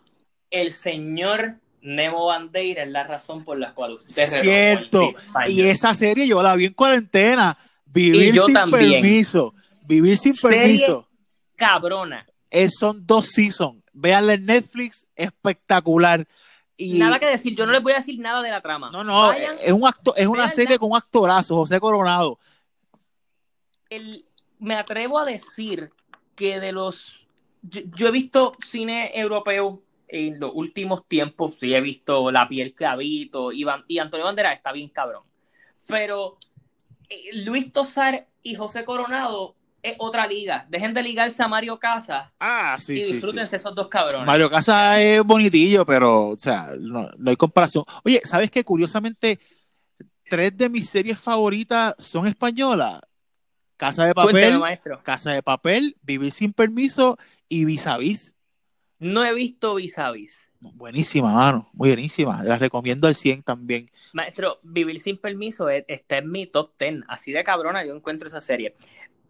El señor Nemo Bandeira es la razón por la cual usted Cierto. Y esa serie yo la vi en cuarentena. Vivir sin permiso. Vivir sin permiso. Cabrona. Es, son dos seasons. Véanle en Netflix, espectacular. Y... Nada que decir, yo no les voy a decir nada de la trama. No, no, es, un acto, es una serie con un actorazo, José Coronado. El, me atrevo a decir que de los. Yo, he visto cine europeo en los últimos tiempos, sí he visto La piel que habito, y, y Antonio Banderas está bien cabrón. Pero eh, Luis Tosar y José Coronado es otra liga. Dejen de ligarse a Mario Casas. Ah, sí, y disfrútense esos dos cabrones. Mario Casas es bonitillo, pero, o sea, no, hay comparación. Oye, ¿sabes qué? Curiosamente, tres de mis series favoritas son españolas. Casa de papel, Casa de papel, Vivir sin permiso y Vis a Vis. No he visto Vis a Vis. Buenísima, mano, muy buenísima. La recomiendo al 100 también. Maestro, Vivir sin permiso está en mi top 10. Así de cabrona yo encuentro esa serie.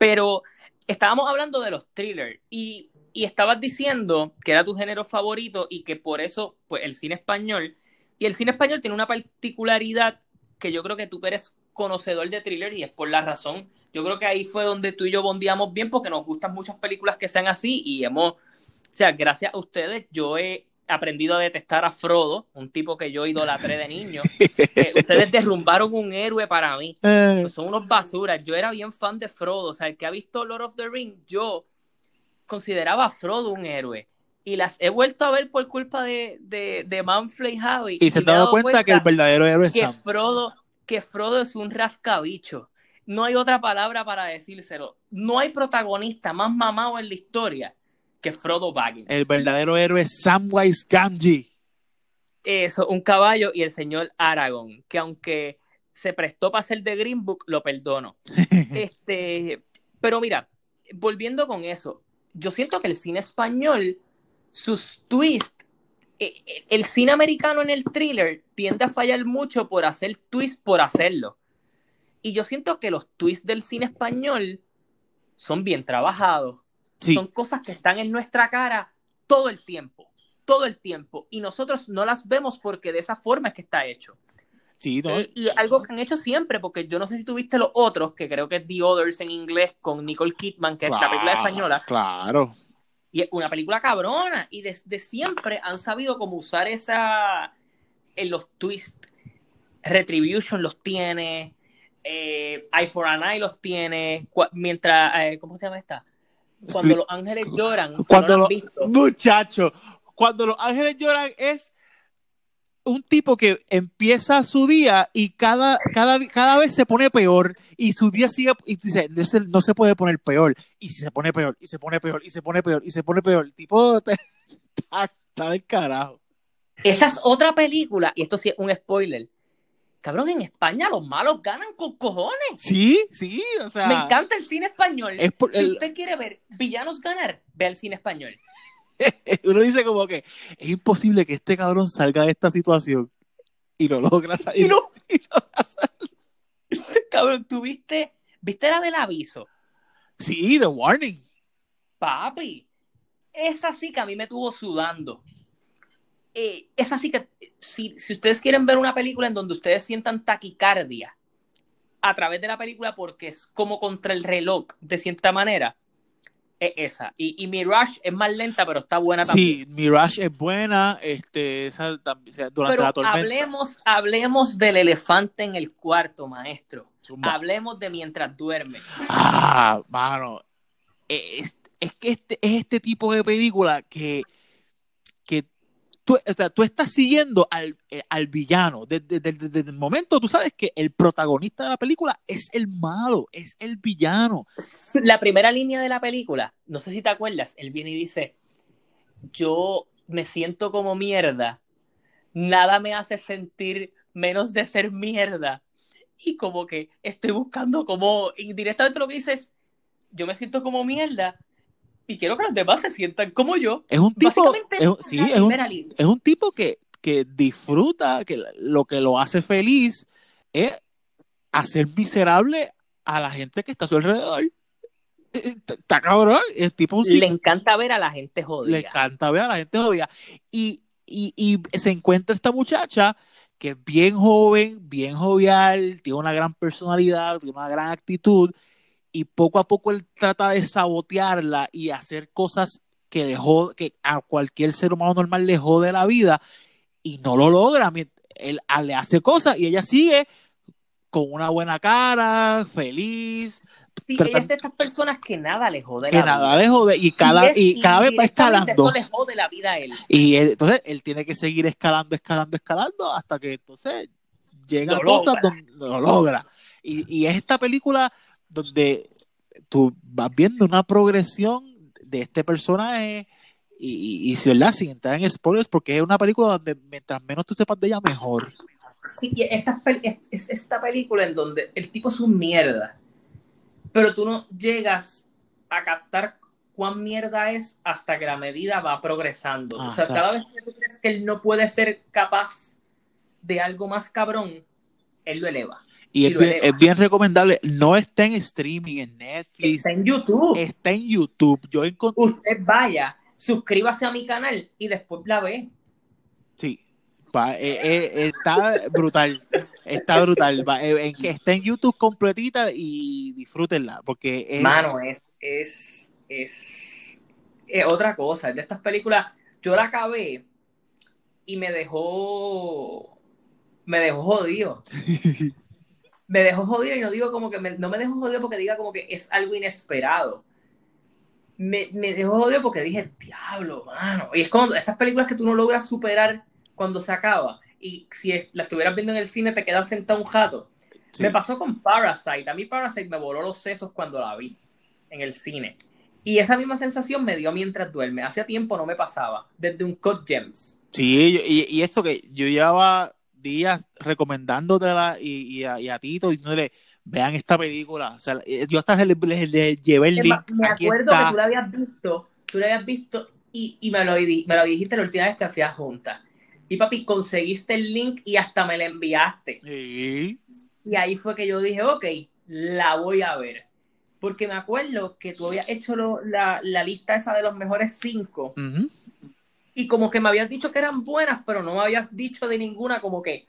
Pero estábamos hablando de los thrillers y, estabas diciendo que era tu género favorito y que por eso, pues el cine español, y el cine español tiene una particularidad que yo creo que tú eres conocedor de thriller y es por la razón, yo creo que ahí fue donde tú y yo bondíamos bien porque nos gustan muchas películas que sean así y hemos, o sea, gracias a ustedes yo he aprendido a detestar a Frodo, un tipo que yo idolatré de niño. <laughs> ustedes derrumbaron un héroe para mí. Eh. Pues son unos basuras. Yo era bien fan de Frodo. O sea, el que ha visto Lord of the Rings, yo consideraba a Frodo un héroe. Y las he vuelto a ver por culpa de, de, de Manfred y Javi. Y, se te ha dado cuenta, que el verdadero héroe es que Frodo, que Frodo es un rascabicho. No hay otra palabra para decírselo. No hay protagonista más mamado en la historia que Frodo Baggins. El verdadero héroe es Samwise Gamgee. Eso, un caballo y el señor Aragorn, que aunque se prestó para ser de Green Book, lo perdono. <laughs> este, pero mira, volviendo con eso, yo siento que el cine español, sus twists, eh, eh, el cine americano en el thriller tiende a fallar mucho por hacer twists por hacerlo. Y yo siento que los twists del cine español son bien trabajados, son cosas que están en nuestra cara todo el tiempo, todo el tiempo. Y nosotros no las vemos porque de esa forma es que está hecho. Sí, y, y, algo que han hecho siempre, porque yo no sé si tuviste los otros, que creo que es The Others en inglés con Nicole Kidman, que es la película española. Claro. Y es una película cabrona. Y desde siempre han sabido cómo usar esa. en los twists. Retribution los tiene. Eh, Eye for an Eye los tiene. Mientras. Eh, ¿Cómo se llama esta? Cuando los ángeles lloran, cuando los muchachos, cuando los ángeles lloran es un tipo que empieza su día y cada, cada, cada vez se pone peor y su día sigue y dice, no se puede poner peor y se pone peor y se pone peor y se pone peor y se pone peor. El tipo <laughs> está del carajo. Esa es otra película y esto sí es un spoiler Cabrón, en España los malos ganan con cojones. Sí, sí, o sea. Me encanta el cine español. si usted quiere ver villanos ganar, ve el cine español. <laughs> Uno dice como que es imposible que este cabrón salga de esta situación y lo logra salir. Y lo, <laughs> <laughs> cabrón, ¿tú viste, viste la del aviso? Sí, The Warning. Papi, esa sí que a mí me tuvo sudando. Eh, es así que si, ustedes quieren ver una película en donde ustedes sientan taquicardia a través de la película porque es como contra el reloj de cierta manera, es esa. Y, y Mirage es más lenta, pero está buena también. Sí, Mirage es buena, este, esa, durante la tormenta. Hablemos, hablemos del elefante en el cuarto, maestro. Hablemos de mientras duerme. Ah, mano. Es, es que este, es este tipo de película que tú, estás siguiendo al, eh, villano. Desde, el momento tú sabes que el protagonista de la película es el malo, es el villano. La primera línea de la película, no sé si te acuerdas, él viene y dice, yo me siento como mierda nada me hace sentir menos de ser mierda. Y como que estoy buscando como indirectamente lo que dices, yo me siento como mierda y quiero que los demás se sientan como yo. Es un tipo, es, es un- la sí, es un, primera línea. es un tipo que, que disfruta, que lo que lo hace feliz es hacer miserable a la gente que está a su alrededor. Eh, eh, Está cabrón, el tipo un Le encanta ver a la gente le jodida. encanta ver a la gente jodida. Y, y, y se encuentra esta muchacha que es bien joven, bien jovial, tiene una gran personalidad, tiene una gran actitud, y poco a poco él trata de sabotearla y hacer cosas que, le jode- que a cualquier ser humano normal le jode la vida, y no lo logra. Él ah, le hace cosas y ella sigue con una buena cara, feliz, Sí, ella es de estas personas que nada le jode que la nada vida. le jode, y cada, es- y cada vez va escalando. Eso le jode la vida a él. Y él- entonces él tiene que seguir escalando, escalando, escalando hasta que entonces llega Lo a cosas logra. donde lo logra. Y, y es esta película donde tú vas viendo una progresión de este personaje y, y, y ¿verdad? sin entrar en spoilers, porque es una película donde mientras menos tú sepas de ella, mejor. Sí, y esta, es, es esta película en donde el tipo es un mierda, pero tú no llegas a captar cuán mierda es hasta que la medida va progresando. O sea, cada vez que tú crees que él no puede ser capaz de algo más cabrón, él lo eleva. Y Y es bien, eleva. es bien recomendable. No está en streaming, en Netflix, Está en YouTube. está en YouTube. Yo encontré. Usted vaya, suscríbase a mi canal y después la ve. Sí, pa- eh, eh, está brutal, está brutal. Va, eh, está en YouTube completita y disfrútenla, porque es, Mano, es, es, es, es otra cosa. Es de estas películas, yo la acabé y me dejó, me dejó jodido. <laughs> Me dejó jodido y no digo como que, me- no me dejó jodido porque diga como que es algo inesperado. Me, me dejó jodido porque dije, diablo, mano. Y es como esas películas que tú no logras superar cuando se acaba. Y si es- la estuvieras viendo en el cine, te quedas sentado un jato. sí. Me pasó con Parasite. A mí Parasite me voló los sesos cuando la vi en el cine. Y esa misma sensación me dio mientras duerme. Hacía tiempo no me pasaba. Desde un Cut Gems. Sí, y, y esto que yo llevaba días recomendándotela y, y, a, y a Tito diciéndole, vean esta película. O sea, eh, yo hasta les, les- les llevé el link. me acuerdo que tú la habías visto. Tú la habías visto y, y me, lo, di- me lo dijiste la última vez que fui a Junta. Y papi, conseguiste el link y hasta me lo enviaste. Y ahí fue que yo dije, ok, la voy a ver. Porque me acuerdo que tú habías hecho lo- la, la lista esa de los mejores cinco. Ujú. Y como que me habías dicho que eran buenas, pero no me habías dicho de ninguna, como que,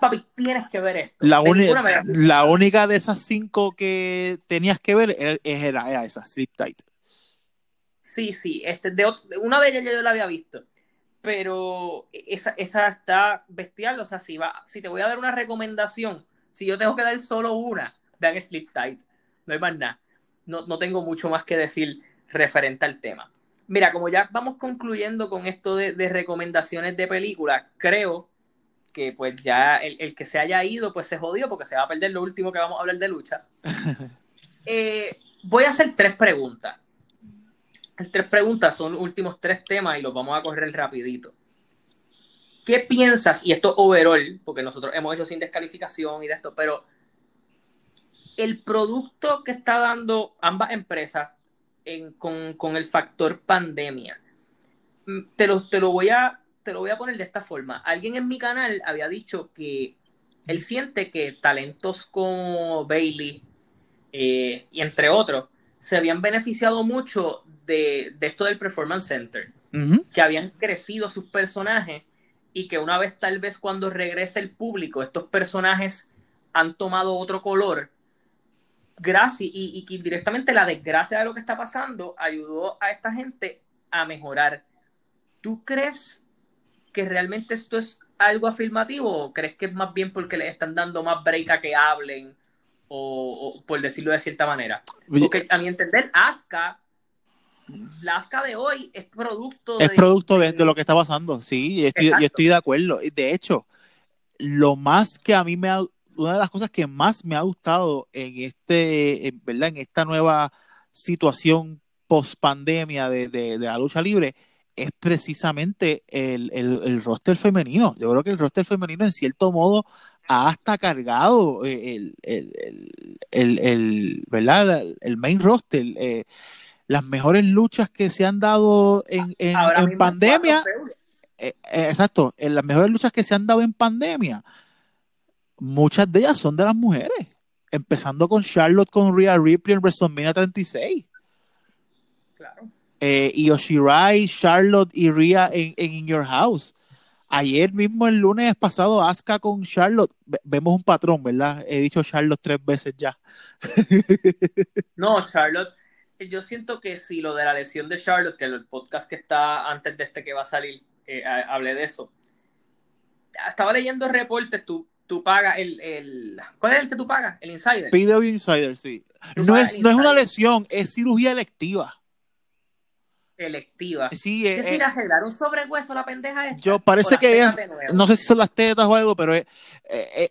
papi, tienes que ver esto. La, De dicho. la única de esas cinco que tenías que ver era, era, era esa, Sleep Tight. Sí, sí, este, de, una de ellas ya yo la había visto, pero esa, esa está bestial, o sea, si, va, si te voy a dar una recomendación, si yo tengo que dar solo una, vean Sleep Tight, no hay más nada, no, no tengo mucho más que decir referente al tema. Mira, como ya vamos concluyendo con esto de, de recomendaciones de películas, creo que pues ya el, el que se haya ido pues se jodió porque se va a perder lo último que vamos a hablar de lucha. <laughs> Eh, voy a hacer tres preguntas. Las tres preguntas son los últimos tres temas y los vamos a correr rapidito. ¿Qué piensas? Y esto overall, porque nosotros hemos hecho sin descalificación y de esto, pero el producto que está dando ambas empresas en- con, con el factor pandemia, mm, te lo, te, lo voy a, te lo voy a poner de esta forma. Alguien en mi canal había dicho que él siente que talentos como Bailey eh, y entre otros se habían beneficiado mucho de, de esto del Performance Center, que habían crecido sus personajes y que una vez tal vez cuando regrese el público, estos personajes han tomado otro color. Gracias, y, y que directamente la desgracia de lo que está pasando ayudó a esta gente a mejorar. ¿Tú crees que realmente esto es algo afirmativo o crees que es más bien porque les están dando más break a que hablen o, o por decirlo de cierta manera? Porque a mi entender, Asuka, la Asuka de hoy es producto Es de, producto de, de lo que está pasando, sí, y estoy, yo estoy de acuerdo. De hecho, lo más que a mí me ha, una de las cosas que más me ha gustado en este, en, ¿verdad? En esta nueva situación post pandemia de, de, de la lucha libre es precisamente el, el, el roster femenino. Yo creo que el roster femenino, en cierto modo, ha hasta cargado eh, el, el, el, el, ¿verdad? el main roster. Eh, las mejores luchas que se han dado en, en, en pandemia. Eh, eh, exacto, en las mejores luchas que se han dado en pandemia, muchas de ellas son de las mujeres. Empezando con Charlotte con Rhea Ripley en WrestleMania 36. Claro. Eh, y Oshirai, Charlotte y Rhea en, en In Your House. Ayer mismo, el lunes pasado, Asuka con Charlotte. Vemos un patrón, ¿verdad? He dicho Charlotte tres veces ya. <laughs> no, Charlotte. Yo siento que si lo de la lesión de Charlotte, que el podcast que está antes de este que va a salir, eh, hablé de eso. Estaba leyendo reportes, tú, tú pagas el, el, ¿Cuál es el que tú pagas? El Insider. PW Insider, sí. No es, no es una lesión, es cirugía electiva electiva. Sí, ¿Qué eh, si le arreglar un sobrehueso la pendeja esta? Yo parece que es, no sé si son las tetas o algo, pero eh, eh,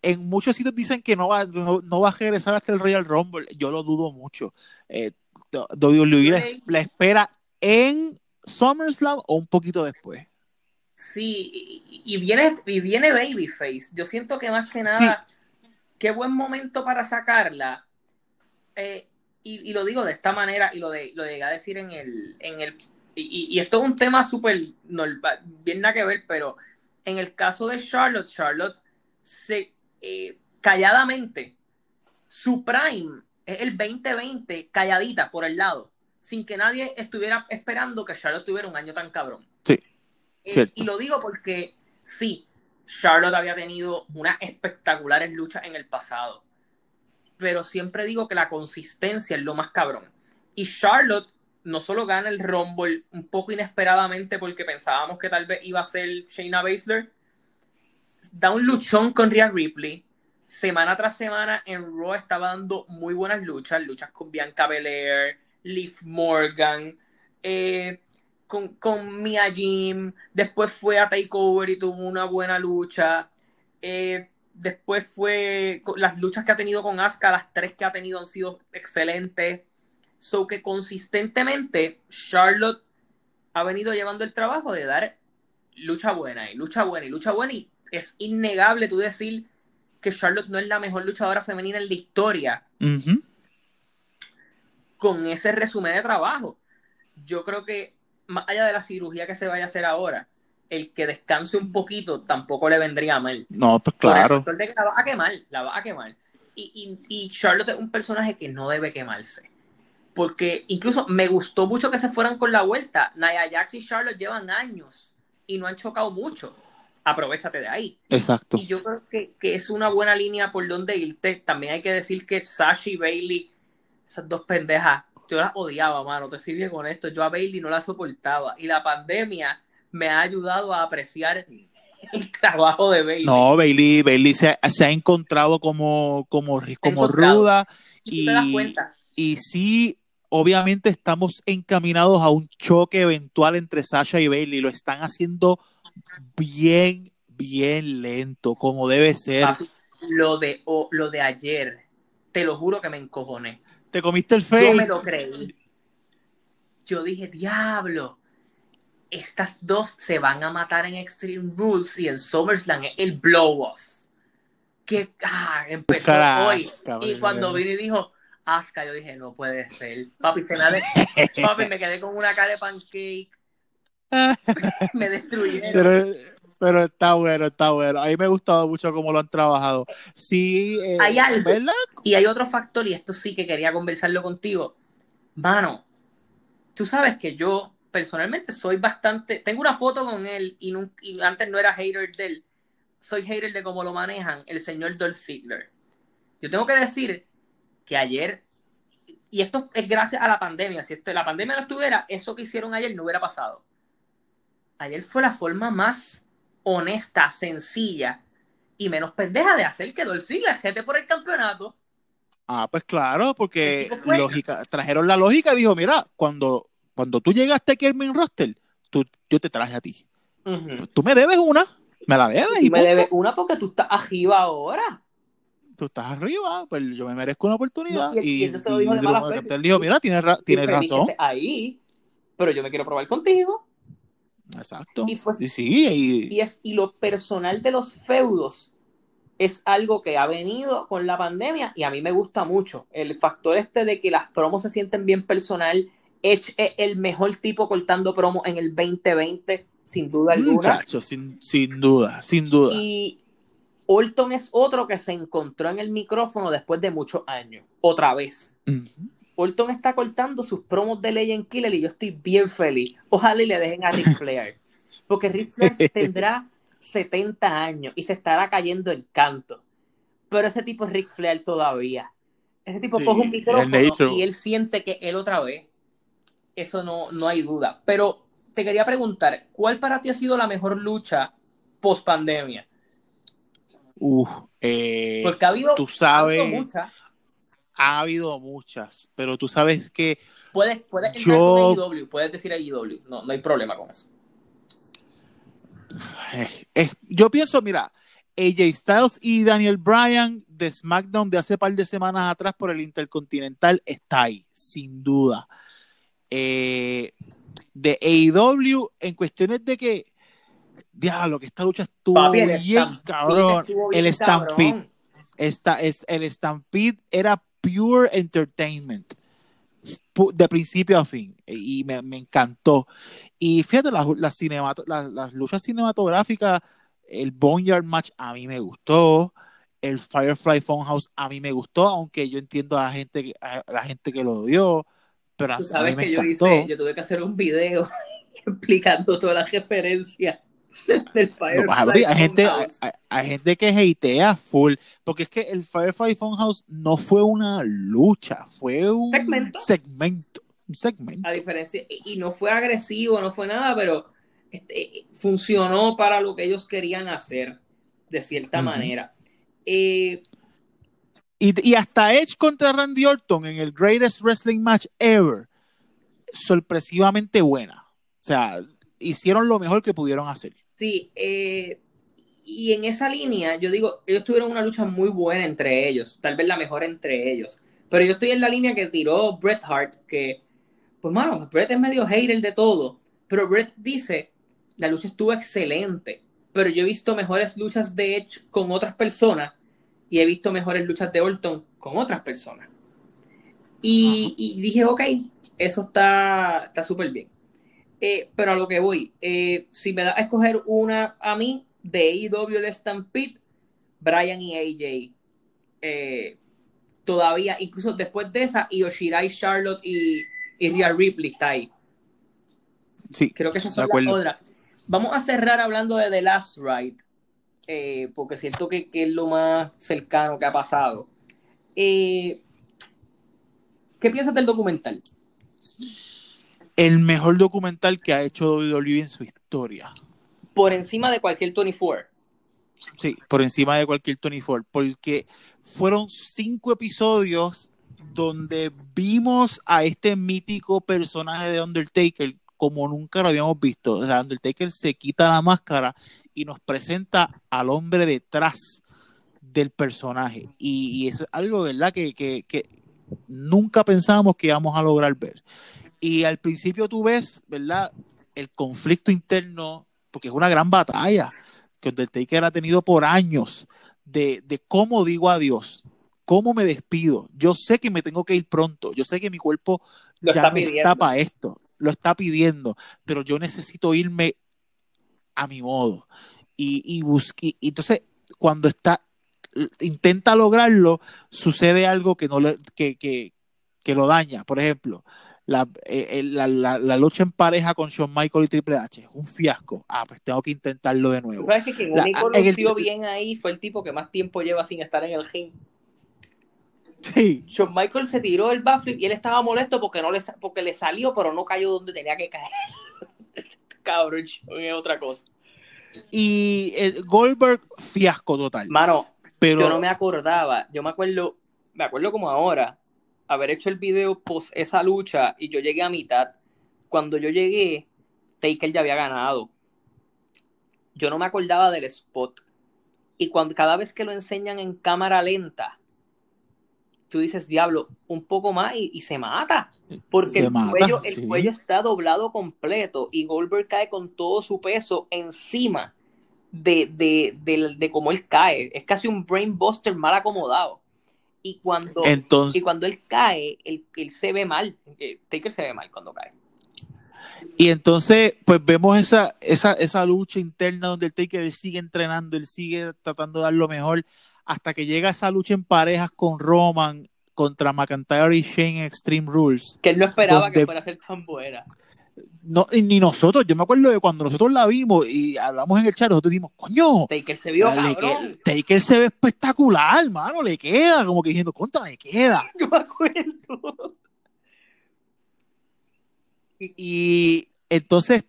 en muchos sitios dicen que no va, no, va a regresar hasta el Royal Rumble. Yo lo dudo mucho. Eh, WWE la espera en SummerSlam o un poquito después. Sí, y, viene, y viene Babyface. Yo siento que más que nada, qué buen momento para sacarla. Eh, y, lo digo de esta manera, y lo, de, lo llegué a decir en el. En el y, esto es un tema súper. No, bien nada que ver, pero en el caso de Charlotte, Charlotte se. Eh, calladamente, su prime es el 2020 calladita por el lado sin que nadie estuviera esperando que Charlotte tuviera un año tan cabrón. Sí. Eh, y lo digo porque sí, Charlotte había tenido unas espectaculares luchas en el pasado. Pero siempre digo que la consistencia es lo más cabrón. Y Charlotte no solo gana el Rumble un poco inesperadamente porque pensábamos que tal vez iba a ser Shayna Baszler, da un luchón con Rhea Ripley. Semana tras semana en Raw estaba dando muy buenas luchas, luchas con Bianca Belair, Liv Morgan, eh, con, con, Mia Jim, después fue a Takeover y tuvo una buena lucha. Eh, después fue las luchas que ha tenido con Asuka, las tres que ha tenido han sido excelentes. So que consistentemente Charlotte ha venido llevando el trabajo de dar lucha buena y lucha buena y lucha buena y es innegable tú decir que Charlotte no es la mejor luchadora femenina en la historia con ese resumen de trabajo. Yo creo que más allá de la cirugía que se vaya a hacer ahora, el que descanse un poquito tampoco le vendría mal. No, pues claro. la va a quemar, la va a quemar. Y, y, Charlotte es un personaje que no debe quemarse. Porque incluso me gustó mucho que se fueran con la vuelta. Nia Jax y Charlotte llevan años y no han chocado mucho. Aprovechate de ahí. Exacto. Y yo creo que, que es una buena línea por donde irte. También hay que decir que Sasha y Bailey esas dos pendejas, yo las odiaba, mano, te sirve con esto. Yo a Bailey no la soportaba. Y la pandemia me ha ayudado a apreciar <laughs> el trabajo de Bailey. No, Bailey, Bailey se, ha encontrado como, como, como ruda. Y, y sí, obviamente estamos encaminados a un choque eventual entre Sasha y Bailey. Lo están haciendo bien, bien lento, como debe ser. Lo de, lo de ayer, te lo juro que me encojoné. Te comiste el face. Yo me lo creí. Yo dije, diablo, estas dos se van a matar en Extreme Rules y en SummerSlam es el blow off. Que ah, empezó hoy. y cuando vine y dijo, Asuka, yo dije, no puede ser. Papi, se me, Papi, me quedé con una cara de pancake. <laughs> me destruyeron. Pero está bueno, está bueno. A mí me ha gustado mucho cómo lo han trabajado. Sí, eh, hay algo. Y hay otro factor, y esto sí que quería conversarlo contigo. Mano, tú sabes que yo personalmente soy bastante. Tengo una foto con él y, antes no era hater de él. Soy hater de cómo lo manejan el señor Dolph Ziggler. Yo tengo que decir que ayer, y esto es gracias a la pandemia, si la pandemia no estuviera, eso que hicieron ayer no hubiera pasado. Ayer fue la forma más honesta, sencilla y menos pendeja de hacer que Dolph Ziggler gente por el campeonato. Ah, pues claro, porque lógica, trajeron la lógica y dijo, mira, cuando, cuando tú llegaste aquí al main roster, tú, yo te traje a ti. Tú me debes una, me la debes. Y me debes una porque tú estás arriba ahora. Tú estás arriba, pues yo me merezco una oportunidad. y, y, dijo, mira, tienes, tienes razón. Ahí, pero yo me quiero probar contigo. Exacto. Y, fue, y sí, y... y, es, y lo personal de los feudos es algo que ha venido con la pandemia y a mí me gusta mucho. El factor este de que las promos se sienten bien personal. Edge es el mejor tipo cortando promos en el 2020, sin duda alguna. Muchacho, sin, sin duda, sin duda. Y Orton es otro que se encontró en el micrófono después de muchos años, otra vez. Uh -huh. Orton está cortando sus promos de Legend Killer y yo estoy bien feliz. Ojalá y le dejen a Ric <laughs> Flair. Porque Ric Flair tendrá 70 años y se estará cayendo en canto. Pero ese tipo es Ric Flair todavía. Ese tipo sí, coge un micrófono y él siente que él otra vez. Eso no, no hay duda. Pero te quería preguntar, ¿cuál para ti ha sido la mejor lucha post pandemia? Uh, eh, Porque ha habido, tú sabes, ha habido muchas. Ha habido muchas, pero tú sabes que. Puedes, puedes entrar yo... con AEW, puedes decir AEW, no, no hay problema con eso. Eh, eh, yo pienso, mira, AJ Styles y Daniel Bryan de SmackDown de hace par de semanas atrás por el Intercontinental está ahí, sin duda. Eh, de AEW, en cuestiones de que, diablo, que esta lucha estuvo Papi, bien, cabrón. estuvo bien el Stampede, esta, es, el Stampede era pure entertainment de principio a fin y me, me encantó. Y fíjate las, las, cinemat las, las luchas cinematográficas el Boneyard Match a mí me gustó el Firefly Funhouse a mí me gustó aunque yo entiendo a la gente a la gente que lo odió pero Tú a sabes mí me que yo hice, yo tuve que hacer un video <laughs> explicando todas las referencias <laughs> del No, Firefly papi, hay, gente, hay, hay- gente que hatea full, porque es que el Firefly Funhouse no fue una lucha, fue un Segmento. segmento. Un segmento. A diferencia, y no fue agresivo, no fue nada, pero este, funcionó para lo que ellos querían hacer, de cierta manera. Eh, Y, y hasta Edge contra Randy Orton en el Greatest Wrestling Match Ever, sorpresivamente buena. O sea, hicieron lo mejor que pudieron hacer. sí, eh, y en esa línea, yo digo, ellos tuvieron una lucha muy buena entre ellos, tal vez la mejor entre ellos. Pero yo estoy en la línea que tiró Bret Hart, que, pues mano, Bret es medio hater de todo, pero Bret dice, la lucha estuvo excelente, pero yo he visto mejores luchas de Edge con otras personas y he visto mejores luchas de Orton con otras personas. Y, y dije, ok, eso está está súper bien. Eh, pero a lo que voy, eh, si me da a escoger una a mí de AEW de Stampede, Brian y AJ, eh, todavía, incluso después de esa, Io Shirai, Charlotte y, y Rhea Ripley está ahí. Sí, Creo que esas son las otras. Vamos a cerrar hablando de The Last Ride, eh, porque siento que, que es lo más cercano que ha pasado. Eh, ¿Qué piensas del documental? El mejor documental que ha hecho WWE en su historia. Por encima de cualquier 24. Sí, por encima de cualquier Tony Ford, porque fueron cinco episodios donde vimos a este mítico personaje de Undertaker como nunca lo habíamos visto. O sea, Undertaker se quita la máscara y nos presenta al hombre detrás del personaje. Y, y eso es algo, ¿verdad? Que, que, que nunca pensábamos que íbamos a lograr ver. Y al principio tú ves, ¿verdad? El conflicto interno, porque es una gran batalla que Undertaker ha tenido por años de, de cómo digo adiós, cómo me despido. Yo sé que me tengo que ir pronto, yo sé que mi cuerpo Lo ya está no está para esto, lo está pidiendo, pero yo necesito irme a mi modo. Y, y busqué, y entonces cuando está, intenta lograrlo, sucede algo que, no le, que, que, que lo daña. Por ejemplo, la, eh, la, la, la, lucha en pareja con Shawn Michael y Triple H es un fiasco. Ah, pues tengo que intentarlo de nuevo. ¿Tú sabes que quien único en el- lució bien ahí fue el tipo que más tiempo lleva sin estar en el ring? Sí, Shawn Michael se tiró el backflip y él estaba molesto porque no le porque le salió, pero no cayó donde tenía que caer. <laughs> Cabrón, es otra cosa. y el Goldberg, fiasco total. Mano, Pero yo no me acordaba. Yo me acuerdo, me acuerdo como ahora, haber hecho el video post esa lucha y yo llegué a mitad. Cuando yo llegué, Taker ya había ganado. Yo no me acordaba del spot. Y cuando cada vez que lo enseñan en cámara lenta, tú dices, diablo, un poco más y, y se mata. Porque Se el, mata, cuello, el cuello está doblado completo y Goldberg cae con todo su peso encima de, de, de, de cómo él cae. Es casi un brainbuster mal acomodado. Y cuando, y cuando él cae, él, él se ve mal. Eh, Taker se ve mal cuando cae. y entonces, pues vemos esa, esa, esa lucha interna donde el Taker él sigue entrenando, él sigue tratando de dar lo mejor, hasta que llega esa lucha en parejas con Roman contra McIntyre y Shane en Extreme Rules. Que él no esperaba que fuera a ser tan buena. No, ni nosotros, yo me acuerdo de cuando nosotros la vimos y hablamos en el chat, nosotros dijimos, coño, Taker se vio le que- Taker se ve espectacular, mano, le queda, como que diciendo, contra, le queda. <laughs> Yo me acuerdo. Y entonces,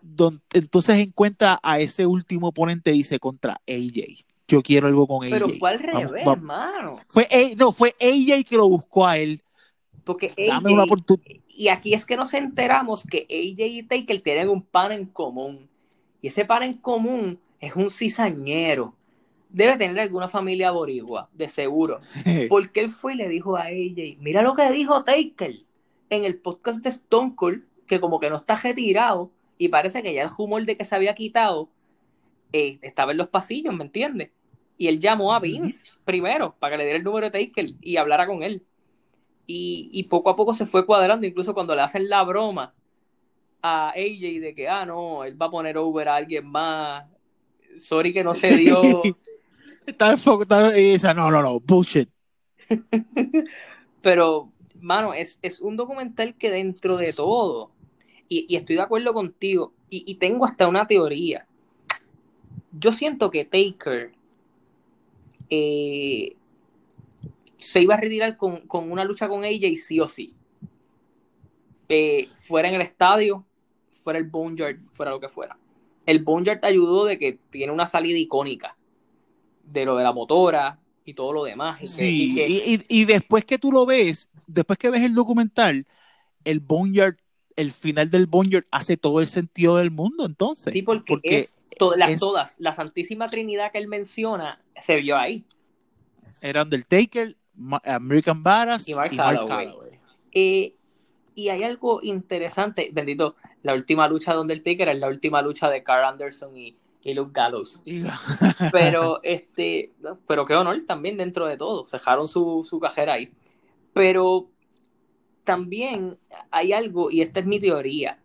don- entonces encuentra a ese último oponente y dice contra AJ. Yo quiero algo con AJ. Pero fue al revés, hermano. Fue, no, fue AJ que lo buscó a él. Porque Dame AJ una oportunidad. Y aquí es que nos enteramos que AJ y Taker tienen un pan en común. Y ese pan en común es un cizañero. Debe tener alguna familia boricua, de seguro. <laughs> Porque él fue y le dijo a AJ, mira lo que dijo Taker en el podcast de Stone Cold, que como que no está retirado y parece que ya el humor de que se había quitado eh, estaba en los pasillos, ¿me entiendes? Y él llamó a Vince primero para que le diera el número de Taker y hablara con él. Y, y poco a poco se fue cuadrando, incluso cuando le hacen la broma a AJ de que, ah, no, él va a poner over a alguien más. Sorry que no se dio. <laughs> Está enfocado y dice, no, no, no, bullshit. <laughs> Pero, mano, es, es un documental que dentro de todo, y, y estoy de acuerdo contigo, y, y tengo hasta una teoría. Yo siento que Taker eh, se iba a retirar con, con una lucha con AJ sí o sí. Eh, fuera en el estadio, fuera el Boneyard, fuera lo que fuera. El Boneyard te ayudó de que tiene una salida icónica de lo de la motora y todo lo demás. y que- Sí, y que- y, después que tú lo ves, después que ves el documental, el Boneyard, el final del Boneyard hace todo el sentido del mundo, entonces. Sí, porque, porque es, to- las es- todas, la Santísima Trinidad que él menciona se vio ahí. Era Undertaker, American Badass Y y Mark Mark, Calloway. Calloway. Eh, y hay algo interesante, bendito, la última lucha de Undertaker es la última lucha de Carl Anderson y, y Luke Gallows. <laughs> Pero, este, pero qué honor también dentro de todo, dejaron su, su cajera ahí. Pero también hay algo, y esta es mi teoría,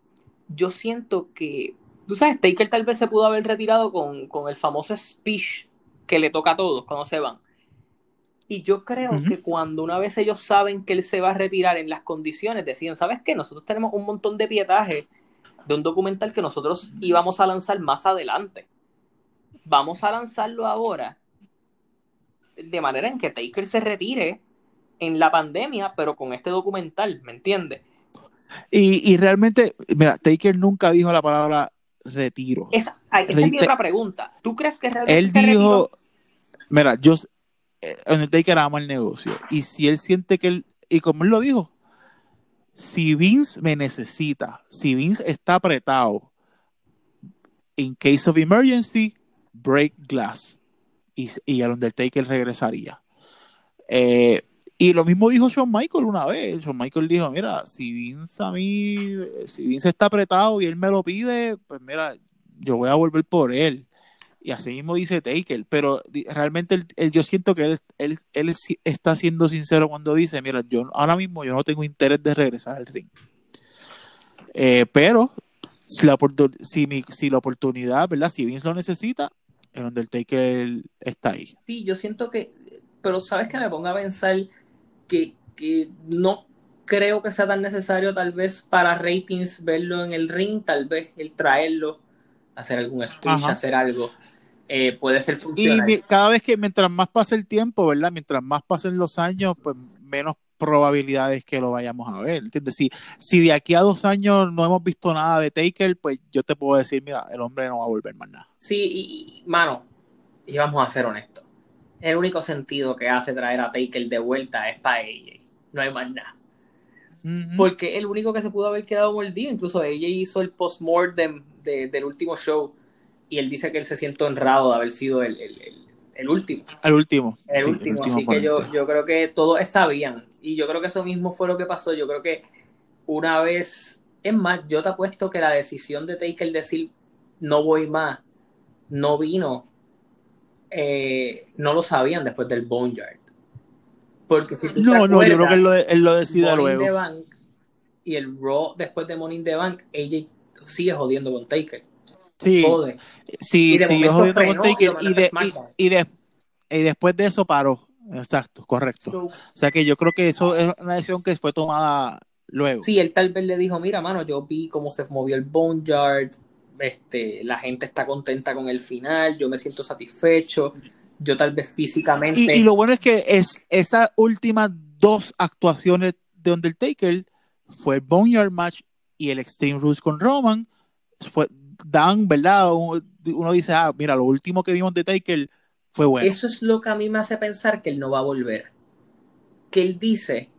yo siento que, tú sabes, Taker tal vez se pudo haber retirado con, con el famoso speech que le toca a todos cuando se van. Y yo creo que cuando una vez ellos saben que él se va a retirar en las condiciones, decían, ¿sabes qué? Nosotros tenemos un montón de pietaje de un documental que nosotros íbamos a lanzar más adelante. Vamos a lanzarlo ahora de manera en que Taker se retire en la pandemia, pero con este documental, ¿me entiendes? Y, y realmente, mira, Taker nunca dijo la palabra retiro. Esa, esa es mi otra pregunta. ¿Tú crees que realmente Él dijo, mira, yo, Undertaker ama el negocio. Y si él siente que él, y como él lo dijo, si Vince me necesita, si Vince está apretado, in case of emergency, break glass. Y, y el Undertaker regresaría. Eh, y lo mismo dijo Shawn Michael una vez. Shawn Michael dijo, mira, si Vince a mí, si Vince está apretado y él me lo pide, pues mira, yo voy a volver por él. Y así mismo dice Taker, pero realmente él- él- yo siento que él, él, él está siendo sincero cuando dice, mira, yo ahora mismo yo no tengo interés de regresar al ring. Eh, pero si la, si, mi- si la oportunidad, ¿verdad? Si Vince lo necesita, el Undertaker está ahí. Sí, yo siento que, pero sabes que me ponga a pensar que, que no creo que sea tan necesario tal vez para ratings verlo en el ring, tal vez el traerlo, hacer algún speech, Ajá. hacer algo, eh, puede ser Y funcional. mi- cada vez que, mientras más pase el tiempo, ¿verdad? Mientras más pasen los años, pues menos probabilidades que lo vayamos a ver, ¿entiendes? Si, si de aquí a dos años no hemos visto nada de Taker, pues yo te puedo decir, mira, el hombre no va a volver más nada. Sí, y, y, mano, y vamos a ser honestos. El único sentido que hace traer a Taker de vuelta es para AJ. No hay más nada. Ujú. Porque el único que se pudo haber quedado mordido, incluso AJ hizo el post-mortem de- del último show y él dice que él se siente honrado de haber sido el, el- el- el último. El último. El sí, último, último así que yo, yo creo que todos sabían. Y yo creo que eso mismo fue lo que pasó. Yo creo que una vez, es más, yo te apuesto que la decisión de Taker decir no voy más, no vino, eh, no lo sabían después del Boneyard. Porque si tú te No, no, yo creo que él lo, acuerdas, él lo decide in the luego. Bank y el Raw después de Money in the Bank, AJ sigue jodiendo con Taker. Sí, sí, sí, jodiendo con frenó Taker y, de, y, SmackDown. y, de- y después de eso paró. Exacto, correcto. So, O sea que yo creo que eso es una decisión que fue tomada luego. Sí, él tal vez le dijo, mira, mano, yo vi cómo se movió el Boneyard, este, la gente está contenta con el final, yo me siento satisfecho, yo tal vez físicamente... Y, y lo bueno es que es esas últimas dos actuaciones de Undertaker fue el Boneyard Match y el Extreme Rules con Roman. Fue, dan, ¿verdad? Uno, dice, ah, mira, lo último que vimos de Taker fue bueno. Eso es lo que a mí me hace pensar que él no va a volver. Que él dice,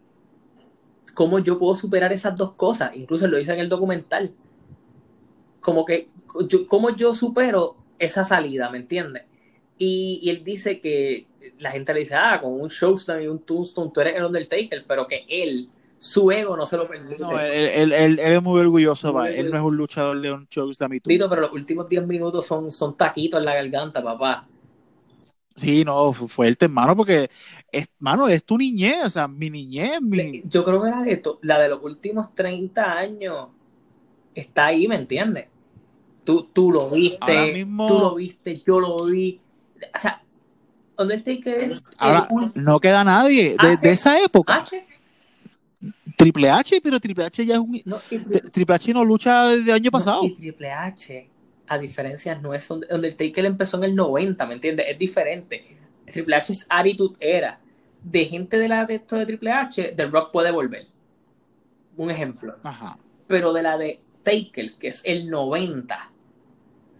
¿cómo yo puedo superar esas dos cosas? Incluso lo dice en el documental. Como que, yo, ¿cómo yo supero esa salida? ¿Me entiendes? Y, y él dice que la gente le dice, ah, con un Showstone y un Tombstone tú eres el Undertaker, pero que él, su ego no se lo permite. No, él, él- él- él es muy orgulloso, Muy va. él no es un luchador de un show de. Dito, pero los últimos 10 minutos son, son taquitos en la garganta, papá. Sí, no, fu- fuerte, hermano, porque, es, mano, es tu niñez, o sea, mi niñez, mi... Yo creo que la de, to- la de los últimos 30 años está ahí, ¿me entiendes? Tú, tú lo viste, mismo- tú lo viste, yo lo vi. O sea, Undertaker es Ahora, el no queda nadie de, esa época. H, Triple H, pero Triple H ya es un... no, y, de- Triple H no lucha desde el año no, pasado. y Triple H, a diferencia, no es Und- Undertaker empezó en el 90, ¿me entiendes? Es diferente. Triple H es Attitude Era. De gente de la de esto de Triple H, The Rock puede volver. Un ejemplo. Ajá. pero de la de Taker, que es el 90,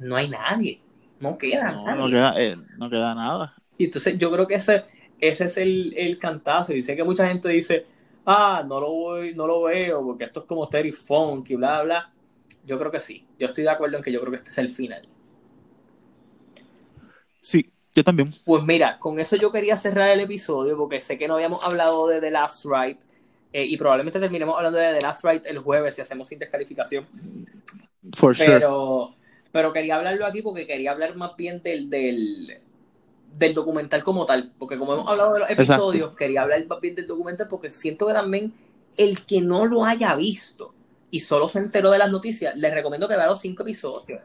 no hay nadie. No queda No, nadie. no queda, eh, no queda nada. Y entonces yo creo que ese, ese es el, el cantazo. Y sé que mucha gente dice, ah, no lo voy, no lo veo, porque esto es como Terry Funk y bla, bla. Yo creo que sí. Yo estoy de acuerdo en que yo creo que este es el final. Sí, yo también. Pues mira, con eso yo quería cerrar el episodio, porque sé que no habíamos hablado de The Last Ride. eh, y probablemente terminemos hablando de The Last Ride el jueves si hacemos sin descalificación. For sure. pero, pero quería hablarlo aquí porque quería hablar más bien del, del, del documental como tal. Porque como hemos hablado de los Exacto. episodios, quería hablar más bien del documental porque siento que también el que no lo haya visto y solo se enteró de las noticias, les recomiendo que vea los cinco episodios.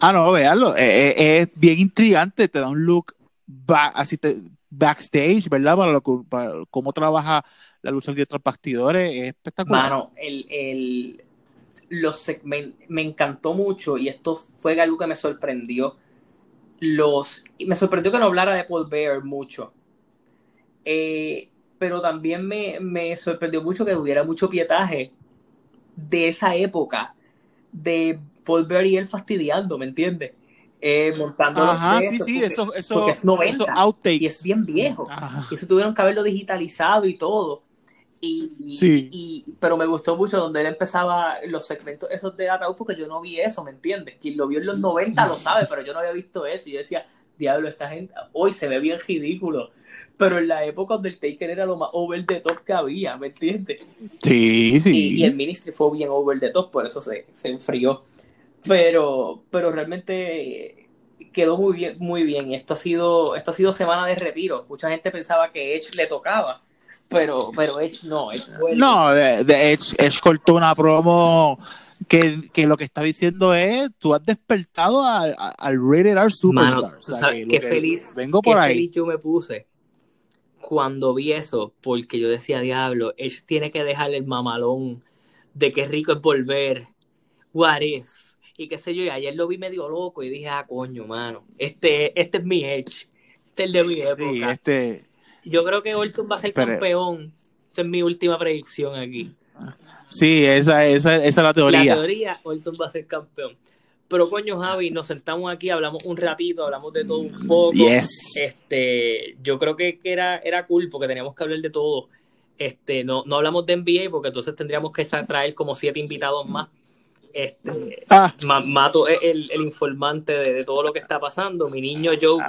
Ah, no, véanlo. Eh, eh, es bien intrigante, te da un look ba- así te- backstage, ¿verdad? Para, lo para cómo trabaja la lucha de otros bastidores. Es espectacular. Mano, el, el, los segmen- me encantó mucho y esto fue algo que me sorprendió. Los, y me sorprendió que no hablara de Paul Bear mucho. Eh, pero también me, me sorprendió mucho que hubiera mucho pietaje de esa época de Paul Bear y él fastidiando, ¿me entiendes? Eh, montando los sí, sí, porque- eso, eso, porque es 90 esos outtakes. y es bien viejo. Ajá. Y eso tuvieron que haberlo digitalizado y todo. Y, y- Sí. y- pero me gustó mucho donde él empezaba los segmentos esos de ataúd porque yo no vi eso, ¿me entiendes? Quien lo vio en los 90 lo sabe, pero yo no había visto eso. Y yo decía, diablo, esta gente hoy se ve bien ridículo. Pero en la época donde el Taker era lo más over the top que había, ¿me entiendes? Sí, sí. Y, y el Ministry fue bien over the top, por eso se, se enfrió. Pero, pero realmente quedó muy bien, muy bien. Esto ha sido, esto ha sido semana de retiro. Mucha gente pensaba que Edge le tocaba, pero, pero Edge no. Edge vuelve. No, de, de Edge, Edge cortó una promo que, que lo que está diciendo es, tú has despertado al, al Rated R Superstar. Mano, O sea, ¿sabes que lo qué que- feliz, Vengo qué por ahí. feliz yo me puse cuando vi eso, porque yo decía, diablo, Edge tiene que dejarle el mamalón de qué rico es volver. What if? Y qué sé yo, y ayer lo vi medio loco y dije, ah, coño, mano, este, este es mi Edge. Este es el de mi época. Sí, este, Yo creo que Orton va a ser Pero- campeón. Esa es mi última predicción aquí. sí esa, esa, esa es la La teoría. teoría, Orton va a ser campeón. Pero coño, Javi, nos sentamos aquí, hablamos un ratito, hablamos de todo un poco. Yes. Este, yo creo que, que era, era cool porque teníamos que hablar de todo. Este, no, no hablamos de NBA porque entonces tendríamos que traer como siete invitados más. Este, Ah, Ma- Mato es el, el informante de, de todo lo que está pasando. Mi niño Joe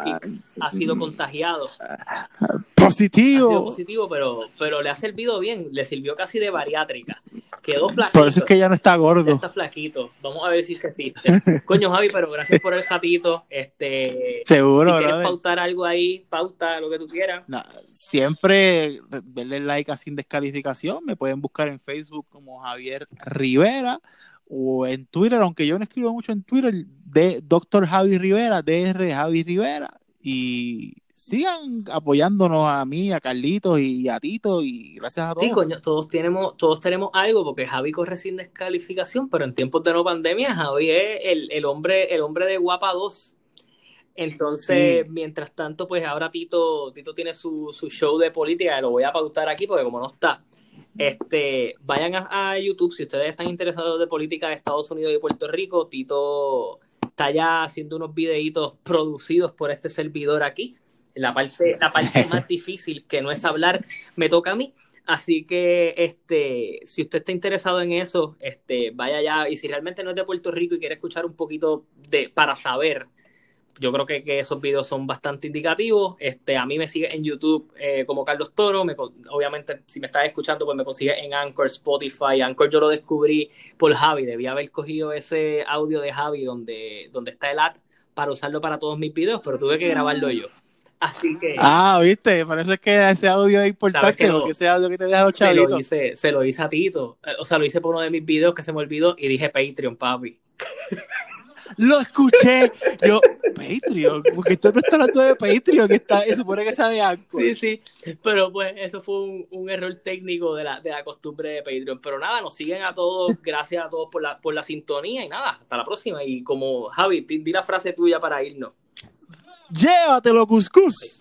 ha sido contagiado, ha sido positivo. positivo, pero, pero le ha servido bien. Le sirvió casi de bariátrica. Quedó flaquito. Por eso es que ya no está Ya gordo. está flaquito. Vamos a ver si se existe. <laughs> Coño, Javi, pero gracias por el ratito. Este, Seguro, si quieres brother. pautar algo ahí, pauta lo que tú quieras. No, siempre denle like a sin descalificación. Me pueden buscar en Facebook como Javier Rivera o en Twitter, aunque yo no escribo mucho en Twitter, de Dr. Javi Rivera, DR Javi Rivera. Y sigan apoyándonos a mí, a Carlitos y a Tito. Y gracias a todos. Sí, coño, todos tenemos, todos tenemos algo, porque Javi corre sin descalificación, pero en tiempos de no pandemia, Javi es el, el hombre, el hombre de Guapa 2. Entonces, Sí. mientras tanto, pues ahora Tito, Tito tiene su, su show de política, lo voy a pautar aquí porque como no está. Este, vayan a, a YouTube si ustedes están interesados de política de Estados Unidos y Puerto Rico. Tito está ya haciendo unos videitos producidos por este servidor aquí. La parte, la parte <laughs> más difícil, que no es hablar, me toca a mí. Así que, este, si usted está interesado en eso, este, vaya allá. Y si realmente no es de Puerto Rico y quiere escuchar un poquito de, para saber, yo creo que, que esos videos son bastante indicativos. Este, a mí me sigue en YouTube eh, como Carlos Toro. Me, obviamente, si me estás escuchando, pues me consigue en Anchor, Spotify. Anchor yo lo descubrí por Javi. Debía haber cogido ese audio de Javi donde, donde está el ad para usarlo para todos mis videos, pero tuve que grabarlo yo. Así que Ah, viste, parece que ese audio es importante que no- porque ese audio que te deja los se lo, hice, se lo hice a Tito. Eh, O sea, lo hice por uno de mis videos que se me olvidó y dije Patreon, papi. <laughs> Lo escuché. Yo, Patreon, porque tú no estás hablando de Patreon, que está, se supone que sea de Anchor. Sí, sí, pero pues eso fue un, un error técnico de la, de la costumbre de Patreon. Pero nada, nos siguen a todos, gracias a todos por la, por la sintonía y nada, hasta la próxima. Y como Javi, di, di la frase tuya para irnos. Llévatelo, Cuscus.